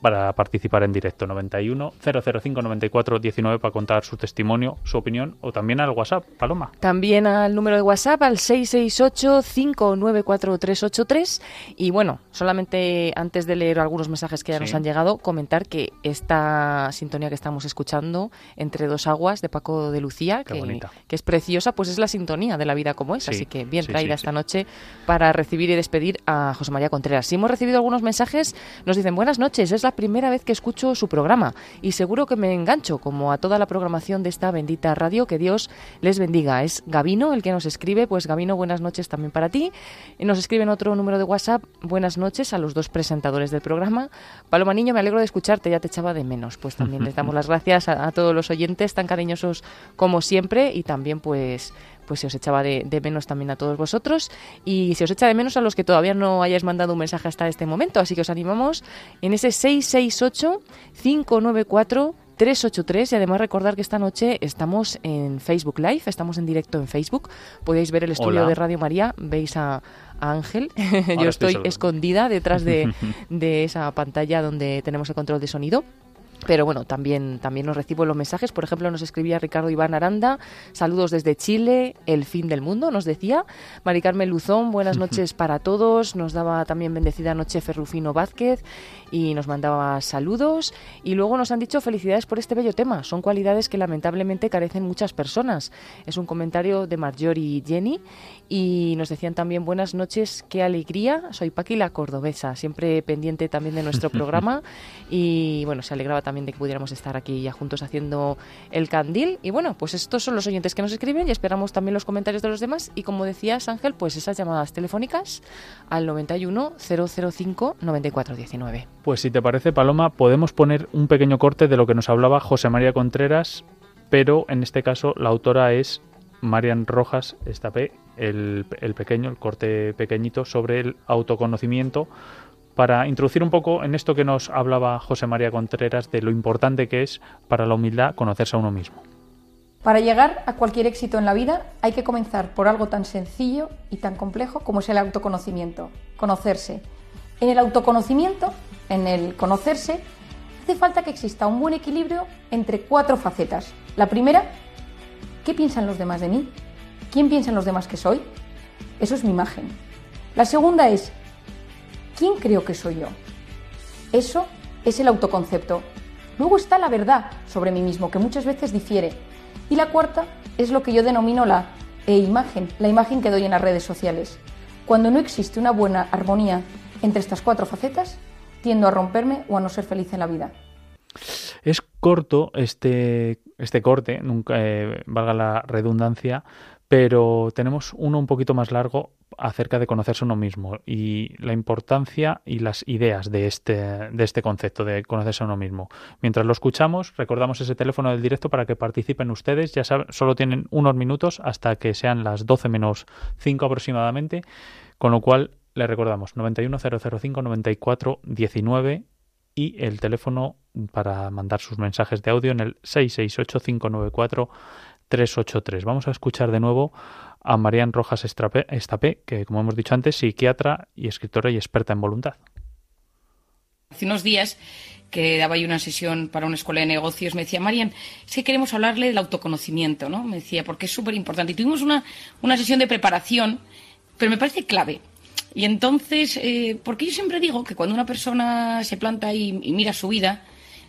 para participar en directo. 91 005 94 19 para contar su testimonio, su opinión o también al WhatsApp, Paloma. También al número de WhatsApp al 668 594 383 y bueno, solamente antes de leer algunos mensajes que ya nos han llegado, comentar que esta sintonía que estamos escuchando entre dos aguas de Paco de Lucía, que, que, es preciosa, pues es la sintonía de la vida como es, así que bien traída esta noche para recibir y despedir a José María Contreras. Si hemos recibido algunos mensajes, nos dicen buenas noches, es la primera vez que escucho su programa y seguro que me engancho, como a toda la programación de esta bendita radio. Que Dios les bendiga. Es Gavino el que nos escribe. Pues Gavino, buenas noches también para ti. Nos escribe en otro número de WhatsApp. Buenas noches a los dos presentadores del programa. Paloma Niño, me alegro de escucharte, ya te echaba de menos. Pues también les damos las gracias a, a todos los oyentes tan cariñosos como siempre y también pues pues se os echaba de, menos también a todos vosotros y se os echa de menos a los que todavía no hayáis mandado un mensaje hasta este momento. Así que os animamos en ese 668 594 383 y además recordar que esta noche estamos en Facebook Live, estamos en directo en Facebook. Podéis ver el estudio de Radio María, veis a, Ángel. Yo estoy, escondida detrás de, de esa pantalla donde tenemos el control de sonido. Pero bueno, también, también nos recibo los mensajes. Por ejemplo, nos escribía Ricardo Iván Aranda, saludos desde Chile, el fin del mundo, nos decía. Mari Carmen Luzón, buenas noches para todos. Nos daba también bendecida noche Ferrufino Vázquez y nos mandaba saludos. Y luego nos han dicho felicidades por este bello tema. Son cualidades que lamentablemente carecen muchas personas. Es un comentario de Marjorie y Jenny. Y nos decían también buenas noches, qué alegría. Soy Paqui la Cordobesa, siempre pendiente también de nuestro programa. Y bueno, se alegraba también de que pudiéramos estar aquí ya juntos haciendo el candil. Y bueno, pues estos son los oyentes que nos escriben y esperamos también los comentarios de los demás. Y como decías, Ángel, pues esas llamadas telefónicas al 91 005 9419. Pues si te parece, Paloma, podemos poner un pequeño corte de lo que nos hablaba José María Contreras pero en este caso la autora es Marian Rojas Estapé, el, el pequeño, el corte pequeñito sobre el autoconocimiento, para introducir un poco en esto que nos hablaba José María Contreras de lo importante que es para la humildad conocerse a uno mismo. Para llegar a cualquier éxito en la vida hay que comenzar por algo tan sencillo y tan complejo como es el autoconocimiento, conocerse. En el autoconocimiento, en el conocerse, hace falta que exista un buen equilibrio entre cuatro facetas. La primera, ¿qué piensan los demás de mí? ¿Quién piensan los demás que soy? Eso es mi imagen. La segunda es, ¿Quién creo que soy yo? Eso es el autoconcepto. Luego está la verdad sobre mí mismo, que muchas veces difiere. Y la cuarta es lo que yo denomino la e-imagen, la imagen que doy en las redes sociales. Cuando no existe una buena armonía entre estas cuatro facetas, tiendo a romperme o a no ser feliz en la vida. Es corto este, este corte, nunca eh, valga la redundancia, pero tenemos uno un poquito más largo acerca de conocerse uno mismo y la importancia y las ideas de este, de este concepto de conocerse uno mismo. Mientras lo escuchamos, recordamos ese teléfono del directo para que participen ustedes. Ya saben, solo tienen unos minutos hasta que sean las 12 menos 5 aproximadamente, con lo cual le recordamos 910059419 y el teléfono para mandar sus mensajes de audio en el 668 383. Vamos a escuchar de nuevo a Marian Rojas Estapé, que como hemos dicho antes, psiquiatra y escritora y experta en voluntad. Hace unos días que daba yo una sesión para una escuela de negocios, me decía, Marian, es que queremos hablarle del autoconocimiento, ¿no? Me decía, porque es súper importante. Y tuvimos una, una sesión de preparación, pero me parece clave. Y entonces, eh, porque yo siempre digo que cuando una persona se planta y mira su vida,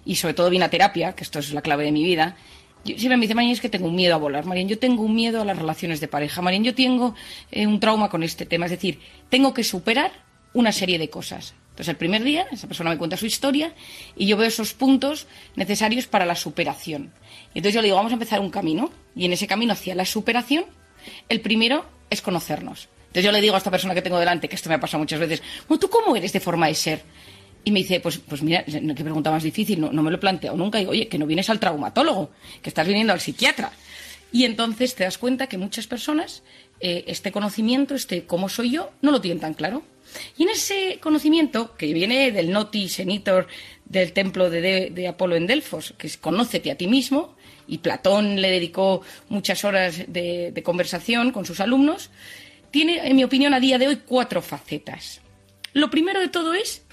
y sobre todo viene a terapia, que esto es la clave de mi vida, siempre me dice, Marín, es que tengo un miedo a volar. Marín, yo tengo un miedo a las relaciones de pareja. Marín, yo tengo eh, un trauma con este tema. Es decir, tengo que superar una serie de cosas. Entonces, el primer día, esa persona me cuenta su historia y yo veo esos puntos necesarios para la superación. Y entonces yo le digo, vamos a empezar un camino. Y en ese camino hacia la superación, el primero es conocernos. Entonces yo le digo a esta persona que tengo delante, que esto me ha pasado muchas veces, ¿tú cómo eres de forma de ser? Y me dice, pues, pues mira, qué pregunta más difícil, no, me lo he planteado nunca. Digo, oye, que no vienes al traumatólogo, que estás viniendo al psiquiatra. Y entonces te das cuenta que muchas personas eh, este conocimiento, este cómo soy yo, no lo tienen tan claro. Y en ese conocimiento, que viene del Noti Senitor del templo de, Apolo en Delfos, que es conócete a ti mismo, y Platón le dedicó muchas horas de, de conversación con sus alumnos, tiene, en mi opinión, a día de hoy cuatro facetas. Lo primero de todo es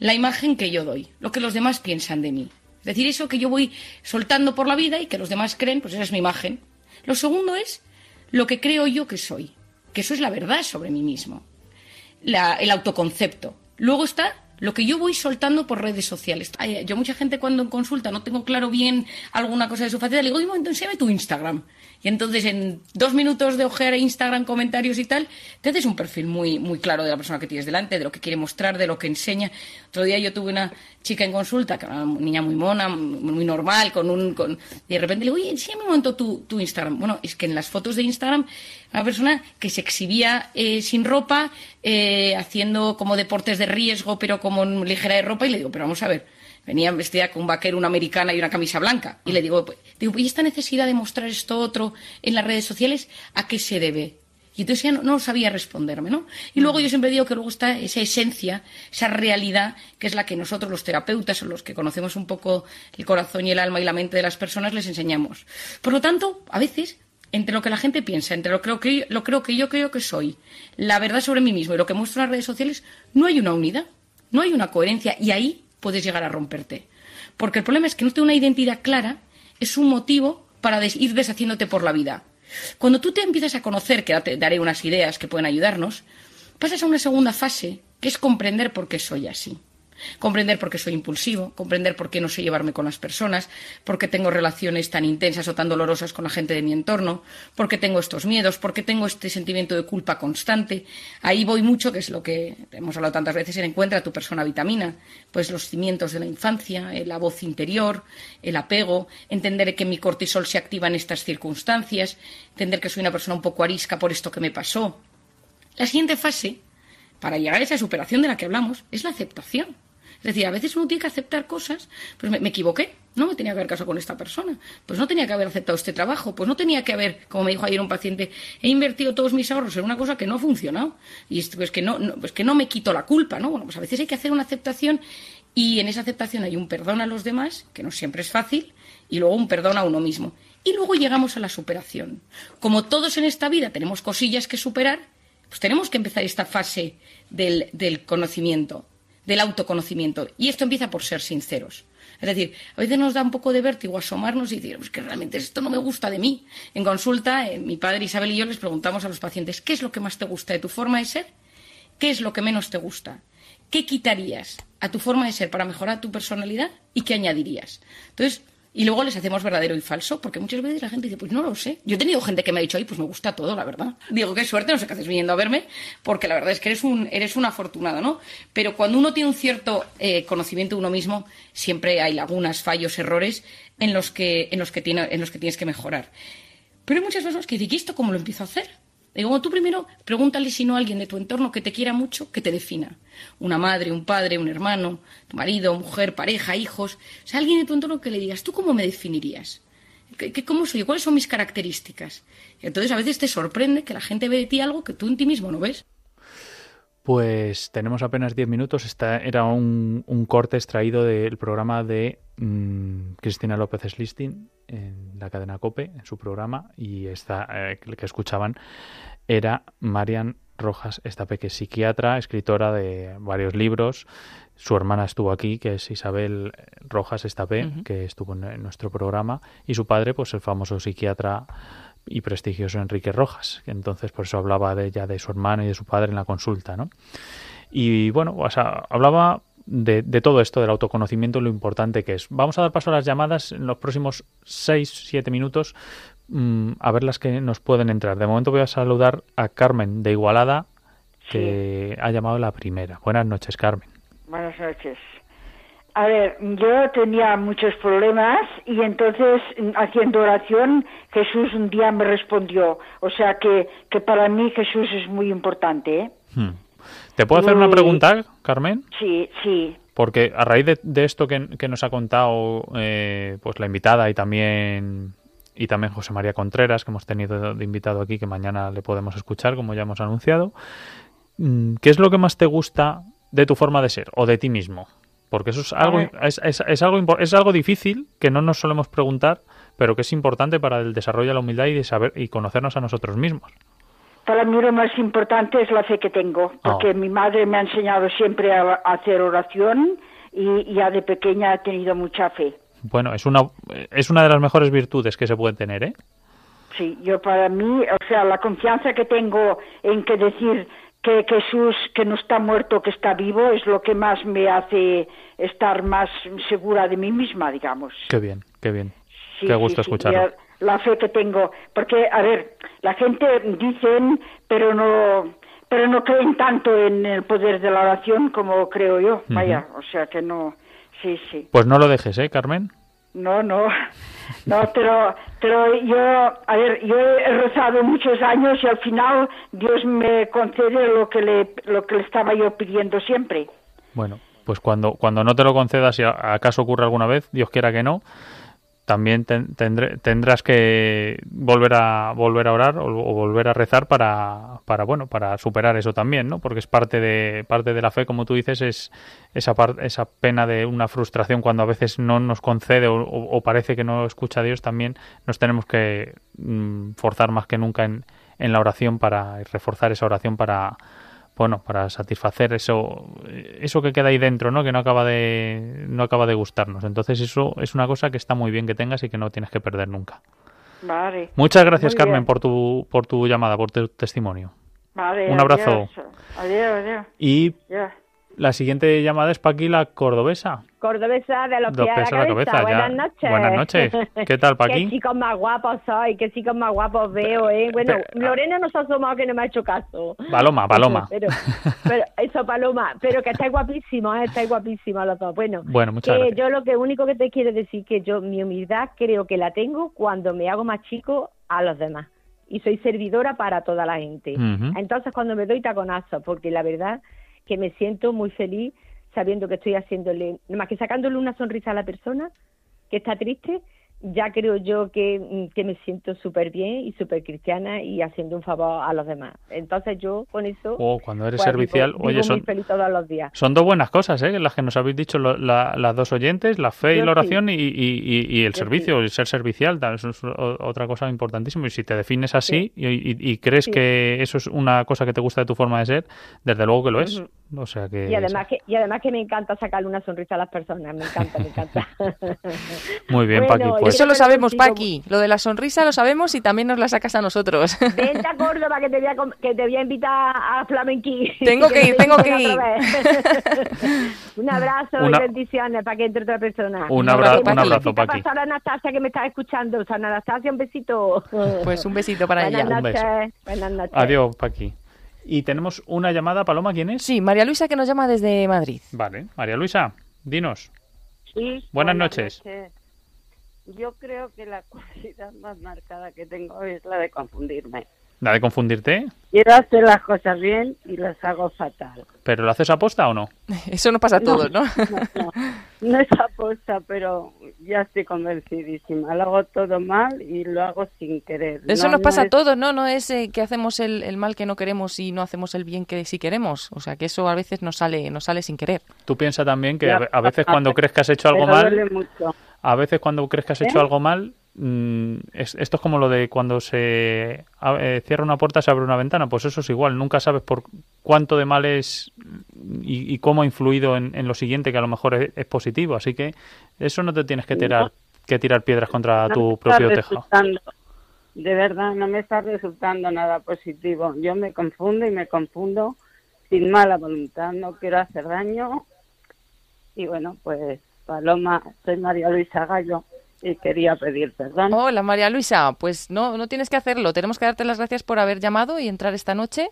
la imagen que yo doy, lo que los demás piensan de mí. Es decir, eso que yo voy soltando por la vida y que los demás creen, pues esa es mi imagen. Lo segundo es lo que creo yo que soy, que eso es la verdad sobre mí mismo, el autoconcepto. Luego está lo que yo voy soltando por redes sociales. Yo mucha gente cuando en consulta no tengo claro bien alguna cosa de su faceta, le digo, oye, enséñame tu Instagram. Y entonces en dos minutos de ojear Instagram, comentarios y tal, te haces un perfil muy, muy claro de la persona que tienes delante, de lo que quiere mostrar, de lo que enseña. Otro día yo tuve una chica en consulta, que era una niña muy mona, muy normal, con un... Con... Y de repente le digo, oye, enséñame un momento tu, tu Instagram. Bueno, es que en las fotos de Instagram, una persona que se exhibía eh, sin ropa, eh, haciendo como deportes de riesgo, pero como ligera de ropa, y le digo, pero vamos a ver venía vestida con un vaquero, una americana y una camisa blanca. Y le digo, pues, digo, ¿y esta necesidad de mostrar esto otro en las redes sociales a qué se debe? Y entonces ya no, sabía responderme, ¿no? Y luego yo siempre digo que luego está esa esencia, esa realidad, que es la que nosotros los terapeutas o los que conocemos un poco el corazón y el alma y la mente de las personas les enseñamos. Por lo tanto, a veces, entre lo que la gente piensa, entre lo, creo que, lo creo que yo creo que soy, la verdad sobre mí mismo y lo que muestro en las redes sociales, no hay una unidad, no hay una coherencia. Y ahí puedes llegar a romperte. Porque el problema es que no tener una identidad clara es un motivo para ir deshaciéndote por la vida. Cuando tú te empiezas a conocer, que te daré unas ideas que pueden ayudarnos, pasas a una segunda fase, que es comprender por qué soy así comprender por qué soy impulsivo, comprender por qué no sé llevarme con las personas, por qué tengo relaciones tan intensas o tan dolorosas con la gente de mi entorno, por qué tengo estos miedos, por qué tengo este sentimiento de culpa constante. Ahí voy mucho, que es lo que hemos hablado tantas veces, en encuentra tu persona vitamina, pues los cimientos de la infancia, eh, la voz interior, el apego, entender que mi cortisol se activa en estas circunstancias, entender que soy una persona un poco arisca por esto que me pasó. La siguiente fase, para llegar a esa superación de la que hablamos, es la aceptación. Es decir, a veces uno tiene que aceptar cosas, pues me, equivoqué, no me tenía que haber casado con esta persona, pues no tenía que haber aceptado este trabajo, pues no tenía que haber, como me dijo ayer un paciente, he invertido todos mis ahorros en una cosa que no ha funcionado y pues que no, pues que no me quito la culpa, ¿no? Bueno, pues a veces hay que hacer una aceptación y en esa aceptación hay un perdón a los demás, que no siempre es fácil, y luego un perdón a uno mismo. Y luego llegamos a la superación. Como todos en esta vida tenemos cosillas que superar, pues tenemos que empezar esta fase del, del conocimiento, del autoconocimiento. Y esto empieza por ser sinceros. Es decir, a veces nos da un poco de vértigo asomarnos y decir, pues que realmente esto no me gusta de mí. En consulta, eh, mi padre Isabel y yo les preguntamos a los pacientes, ¿qué es lo que más te gusta de tu forma de ser? ¿Qué es lo que menos te gusta? ¿Qué quitarías a tu forma de ser para mejorar tu personalidad y qué añadirías? Entonces, y luego les hacemos verdadero y falso, porque muchas veces la gente dice, pues no lo sé. Yo he tenido gente que me ha dicho, ay, pues me gusta todo, la verdad. Digo, qué suerte, no sé qué haces viniendo a verme, porque la verdad es que eres un, eres un afortunado, ¿no? Pero cuando uno tiene un cierto eh, conocimiento de uno mismo, siempre hay lagunas, fallos, errores en los que, en los que, tiene, en los que tienes que mejorar. Pero hay muchas personas que dicen, ¿y esto cómo lo empiezo a hacer? Digo, tú primero pregúntale si no a alguien de tu entorno que te quiera mucho, que te defina. Una madre, un padre, un hermano, tu marido, mujer, pareja, hijos. O sea, alguien de tu entorno que le digas, ¿tú cómo me definirías? ¿Qué, cómo soy? ¿Cuáles son mis características? Y entonces a veces te sorprende que la gente ve de ti algo que tú en ti mismo no ves. Pues tenemos apenas 10 minutos. Esta era un, corte extraído del programa de mm, Cristina López Slistin en la cadena COPE, en su programa, y esta eh, que escuchaban era Marian Rojas Estape, que es psiquiatra, escritora de varios libros. Su hermana estuvo aquí, que es Isabel Rojas Estape, que estuvo en nuestro programa, y su padre, pues el famoso psiquiatra y prestigioso Enrique Rojas. Entonces, por eso hablaba de ella, de su hermano y de su padre en la consulta, ¿no? Y bueno, o sea, hablaba de, todo esto, del autoconocimiento, lo importante que es. Vamos a dar paso a las llamadas en los próximos 6-7 minutos mm, a ver las que nos pueden entrar. De momento voy a saludar a Carmen de Igualada, que ha llamado la primera. Buenas noches, Carmen. Buenas noches. A ver, yo tenía muchos problemas y entonces haciendo oración Jesús un día me respondió. O sea que, que para mí Jesús es muy importante. ¿eh? Hmm. ¿Te puedo hacer una pregunta, Carmen? Sí, sí. Porque a raíz de, esto que, nos ha contado eh, pues la invitada y también y también José María Contreras, que hemos tenido de invitado aquí, que mañana le podemos escuchar, como ya hemos anunciado. Mm, ¿Qué es lo que más te gusta de tu forma de ser o de ti mismo? Porque eso es algo, es, es, algo, es algo difícil que no nos solemos preguntar, pero que es importante para el desarrollo de la humildad y de saber y conocernos a nosotros mismos. Para mí lo más importante es la fe que tengo, porque oh. mi madre me ha enseñado siempre a, hacer oración y ya de pequeña he tenido mucha fe. Bueno, es una, es una de las mejores virtudes que se pueden tener, ¿eh? Sí, yo para mí, o sea, la confianza que tengo en que decir que Jesús, que no está muerto, que está vivo, es lo que más me hace estar más segura de mí misma, digamos. Qué bien, qué bien. qué gusto escucharlo. La fe que tengo, porque, a ver, la gente dicen, pero no, pero no creen tanto en el poder de la oración como creo yo. Vaya, o sea que no, sí, sí. Pues no lo dejes, ¿eh, Carmen? No, no, no, pero, pero yo, a ver, yo he rezado muchos años y al final Dios me concede lo que le, lo que le estaba yo pidiendo siempre. Bueno, pues cuando, cuando no te lo concedas, si acaso ocurre alguna vez, Dios quiera que no, también tendrás que volver a volver a orar o, volver a rezar para, para bueno para superar eso también no porque es parte de parte de la fe como tú dices es esa esa pena de una frustración cuando a veces no nos concede o, parece que no escucha a Dios también nos tenemos que mm, forzar más que nunca en, en la oración para reforzar esa oración para bueno, para satisfacer eso, eso que queda ahí dentro, ¿no? Que no acaba de, no acaba de gustarnos. Entonces eso es una cosa que está muy bien que tengas y que no tienes que perder nunca. Vale. Muchas gracias, Carmen, por tu, por tu llamada, por tu testimonio. Vale. Un abrazo. Adiós, adiós. Y la siguiente llamada es Paqui, la cordobesa. Cordobesa de los pies de la cabeza. Buenas noches. Buenas noches. ¿Qué tal, Paqui? Qué chicos más guapos soy, qué chicos más guapos veo, ¿eh? Bueno, Lorena nos ha asomado que no me ha hecho caso. Paloma, Paloma. Pero, eso, Paloma. Pero que estáis guapísimos, ¿eh? estáis guapísimos los dos. Bueno, bueno muchas que yo lo que único que te quiero decir que yo mi humildad creo que la tengo cuando me hago más chico a los demás y soy servidora para toda la gente. Entonces cuando me doy taconazo, porque la verdad que me siento muy feliz sabiendo que estoy haciéndole, más que sacándole una sonrisa a la persona, que está triste, ya creo yo que, mm, que me siento súper bien y súper cristiana y haciendo un favor a los demás. Entonces yo con eso... Oh, cuando eres pues, servicial, oye, son, todos los días. son dos buenas cosas, ¿eh? Las que nos habéis dicho las dos oyentes, la fe y la oración y, y, el servicio, el ser servicial, eso es otra cosa importantísima. Y si te defines así y, crees que eso es una cosa que te gusta de tu forma de ser, desde luego que lo es. O sea que... Y además, que, y además que me encanta sacarle una sonrisa a las personas, me encanta, me encanta. Muy bien, Paqui. Pues eso lo sabemos, Paqui. Lo de la sonrisa lo sabemos y también nos la sacas a nosotros. Vente a Córdoba que te voy a, que te voy a invitar a Flamenquí. Tengo que, ir, tengo que ir. un abrazo y bendiciones para que entre otra persona. Un, abrazo, un abrazo, Paqui. a Anastasia que me está escuchando. San Anastasia, un besito. Pues un besito para ella. Noches. Buenas noches. Adiós, Paqui. Y tenemos una llamada, Paloma, ¿quién es? Sí, María Luisa que nos llama desde Madrid. Vale, María Luisa, dinos. Sí. Buenas, noches. Yo creo que la cualidad más marcada que tengo es la de confundirme. ¿La de confundirte? Quiero hacer las cosas bien y las hago fatal. ¿Pero lo haces aposta o no? Eso no pasa a todos, ¿no? No, no, es aposta, pero ya estoy convencidísima. Lo hago todo mal y lo hago sin querer. Eso nos pasa a todos, ¿no? No es eh, que hacemos el, mal que no queremos y no hacemos el bien que sí queremos. O sea, que eso a veces nos sale, nos sale sin querer. Tú piensas también que a, veces cuando crees que has hecho algo mal... A veces cuando crees que has hecho ¿Eh? algo mal, Mm, esto es como lo de cuando se eh, cierra una puerta se abre una ventana, pues eso es igual, nunca sabes por cuánto de mal es y, cómo ha influido en, lo siguiente que a lo mejor es, positivo, así que eso no te tienes que tirar que tirar piedras contra tu propio tejado. De verdad, no me está resultando nada positivo. Yo me confundo y me confundo sin mala voluntad, no quiero hacer daño. Y bueno, pues Paloma, soy María Luisa Gallo y quería pedir perdón. Hola María Luisa, pues no, no tienes que hacerlo. Tenemos que darte las gracias por haber llamado y entrar esta noche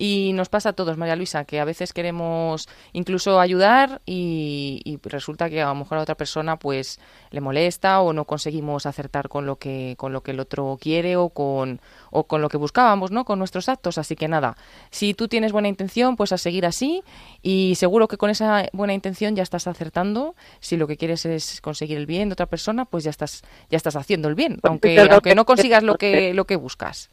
y nos pasa a todos, María Luisa, que a veces queremos incluso ayudar y, resulta que a lo mejor a otra persona pues le molesta o no conseguimos acertar con lo que con lo que el otro quiere o con o con lo que buscábamos, ¿no? Con nuestros actos. Así que nada, si tú tienes buena intención, pues a seguir así y seguro que con esa buena intención ya estás acertando. Si lo que quieres es conseguir el bien de otra persona, pues ya estás ya estás haciendo el bien, aunque aunque no consigas lo que lo que buscas.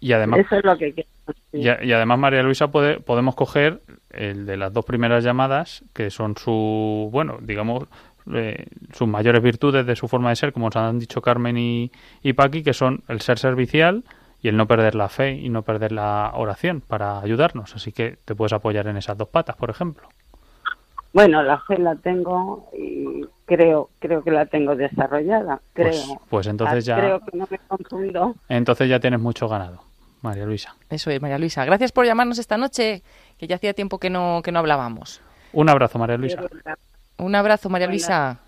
Y además, Eso es lo que y, además, María Luisa, puede, podemos coger el de las dos primeras llamadas, que son su, bueno, digamos, eh, sus mayores virtudes de su forma de ser, como nos han dicho Carmen y, y Paqui, que son el ser servicial y el no perder la fe y no perder la oración para ayudarnos. Así que te puedes apoyar en esas dos patas, por ejemplo. Bueno, la fe la tengo y creo creo que la tengo desarrollada. Pues, creo. Pues, entonces ya. Creo que no me confundo. Entonces ya tienes mucho ganado. María Luisa. Eso es, María Luisa. Gracias por llamarnos esta noche, que ya hacía tiempo que no, que no hablábamos. Un abrazo, María Luisa. Un abrazo, María Luisa.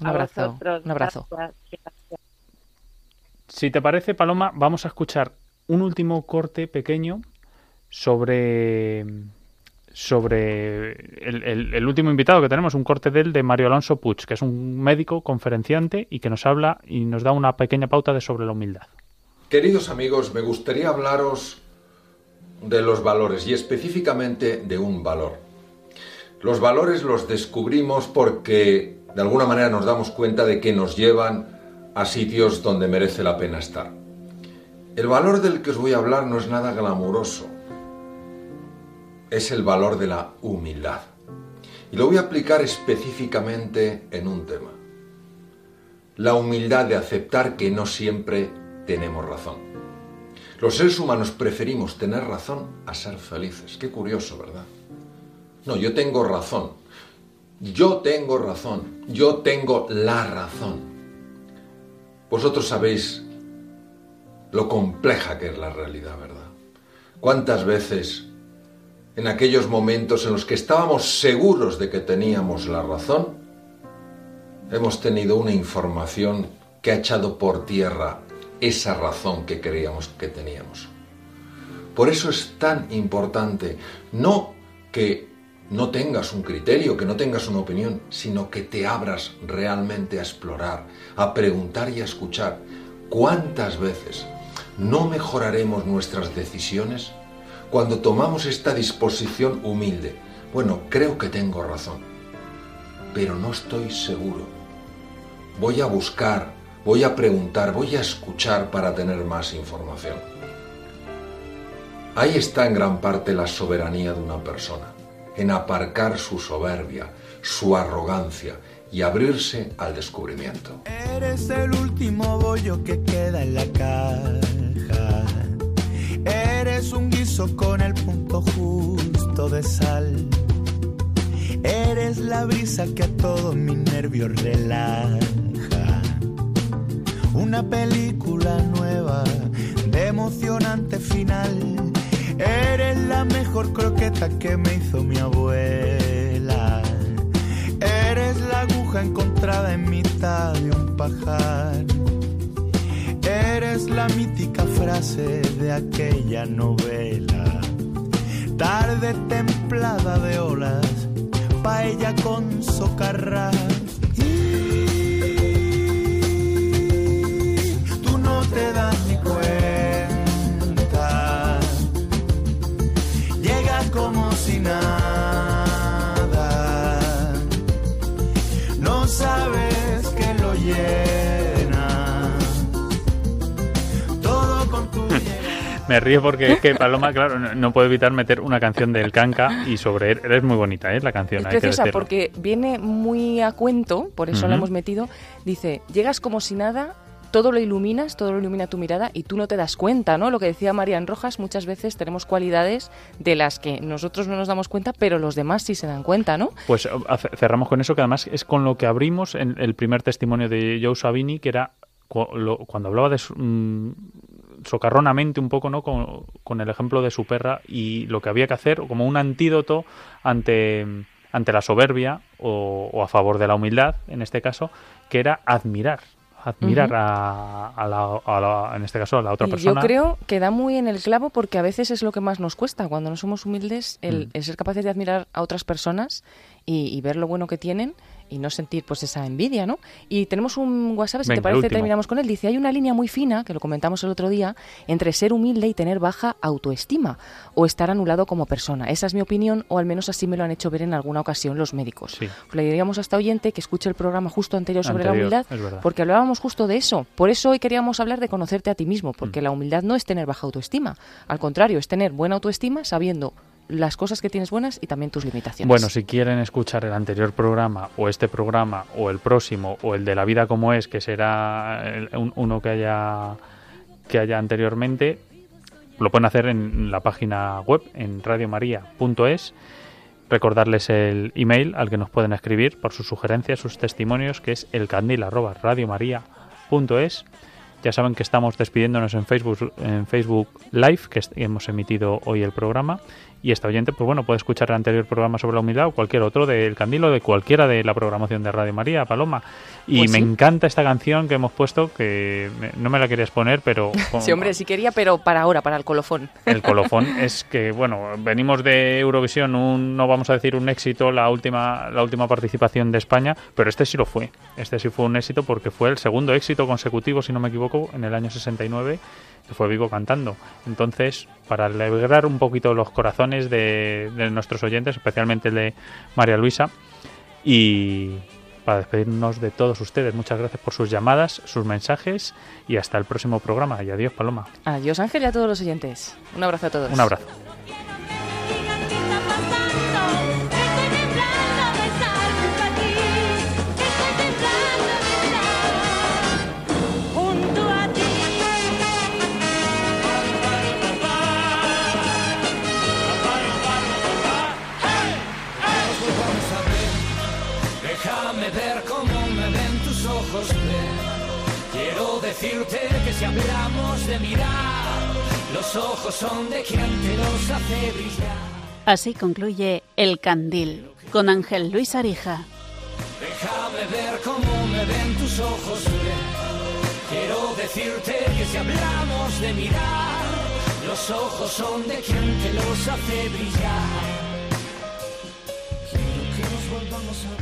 Un abrazo. Un abrazo. Si te parece, Paloma, vamos a escuchar un último corte pequeño sobre sobre el, el, último invitado que tenemos, un corte de él de Mario Alonso Puig, que es un médico conferenciante y que nos habla y nos da una pequeña pauta de sobre la humildad. Queridos amigos, me gustaría hablaros de los valores y específicamente de un valor. Los valores los descubrimos porque de alguna manera nos damos cuenta de que nos llevan a sitios donde merece la pena estar. El valor del que os voy a hablar no es nada glamuroso, es el valor de la humildad. Y lo voy a aplicar específicamente en un tema. La humildad de aceptar que no siempre tenemos razón. Los seres humanos preferimos tener razón a ser felices. Qué curioso, ¿verdad? No, yo tengo razón. Yo tengo razón. Yo tengo la razón. Vosotros sabéis lo compleja que es la realidad, ¿verdad? ¿Cuántas veces en aquellos momentos en los que estábamos seguros de que teníamos la razón, hemos tenido una información que ha echado por tierra esa razón que creíamos que teníamos. Por eso es tan importante no que no tengas un criterio, que no tengas una opinión, sino que te abras realmente a explorar, a preguntar y a escuchar. ¿Cuántas veces no mejoraremos nuestras decisiones cuando tomamos esta disposición humilde? Bueno, creo que tengo razón, pero no estoy seguro. voy a buscar, voy a preguntar, voy a escuchar para tener más información. Ahí está en gran parte la soberanía de una persona, en aparcar su soberbia, su arrogancia y abrirse al descubrimiento. Eres el último bollo que queda en la caja. Eres un guiso con el punto justo de sal. Eres la brisa que a todos mis nervios relaja. Una película nueva de emocionante final Eres la mejor croqueta que me hizo mi abuela. Eres la aguja encontrada en mitad de un pajar. Eres la mítica frase de aquella novela. Tarde templada de olas, paella con socarras. Me río porque es que Paloma, claro, no, puedo evitar meter una canción del Canca y sobre él. Es muy bonita, ¿eh? La canción. Es preciosa porque viene muy a cuento, por eso la hemos metido. Dice, llegas como si nada todo lo iluminas, todo lo ilumina tu mirada y tú no te das cuenta, ¿no? Lo que decía Marian Rojas, muchas veces tenemos cualidades de las que nosotros no nos damos cuenta, pero los demás sí se dan cuenta, ¿no? Pues cerramos con eso, que además es con lo que abrimos en el primer testimonio de Joe Sabini, que era cuando hablaba de mm, socarronamente un poco, ¿no? Con, el ejemplo de su perra y lo que había que hacer como un antídoto ante ante la soberbia o, o a favor de la humildad, en este caso, que era admirar admirar a, la, en este caso, a la otra persona. Yo creo que da muy en el clavo porque a veces es lo que más nos cuesta cuando no somos humildes, el, mm. ser capaces de admirar a otras personas y, ver lo bueno que tienen y no sentir pues esa envidia, ¿no? Y tenemos un WhatsApp, si te parece, terminamos con él. Dice, hay una línea muy fina, que lo comentamos el otro día, entre ser humilde y tener baja autoestima o estar anulado como persona. Esa es mi opinión, o al menos así me lo han hecho ver en alguna ocasión los médicos. Le diríamos a esta oyente que escuche el programa justo anterior sobre la humildad, porque hablábamos justo de eso. Por eso hoy queríamos hablar de conocerte a ti mismo, porque mm. la humildad no es tener baja autoestima. Al contrario, es tener buena autoestima sabiendo las cosas que tienes buenas y también tus limitaciones. Bueno, si quieren escuchar el anterior programa o este programa o el próximo o el de la vida como es, que será uno que haya que haya anteriormente, lo pueden hacer en la página web en radiomaria.es. Recordarles el email al que nos pueden escribir por sus sugerencias, sus testimonios, que es elcandil@radiomaria.es. Ya saben que estamos despidiéndonos en Facebook, en Facebook Live, que hemos emitido hoy el programa, y esta oyente, pues bueno, puede escuchar el anterior programa sobre la humildad o cualquier otro del Candilo, de cualquiera de la programación de Radio María, Paloma. Y pues me encanta esta canción que hemos puesto, que no me la querías poner, pero... sí, hombre, sí quería, pero para ahora, para el colofón. El colofón es que, bueno, venimos de Eurovisión, un, no vamos a decir un éxito, la última, la última participación de España, pero este sí lo fue. Este sí fue un éxito porque fue el segundo éxito consecutivo, si no me equivoco, en el año 69 que fue Vigo cantando. Entonces, para alegrar un poquito los corazones de, nuestros oyentes, especialmente el de María Luisa, y para despedirnos de todos ustedes, muchas gracias por sus llamadas, sus mensajes y hasta el próximo programa. Y adiós, Paloma. Adiós, Ángel, y a todos los oyentes. Un abrazo a todos. Un abrazo. Los ojos son de quien te los hace brillar. Así concluye El Candil con Ángel Luis Arija. Déjame ver cómo me ven tus ojos. Quiero decirte que si hablamos de mirar, los ojos son de quien te los hace brillar. Quiero que nos volvamos a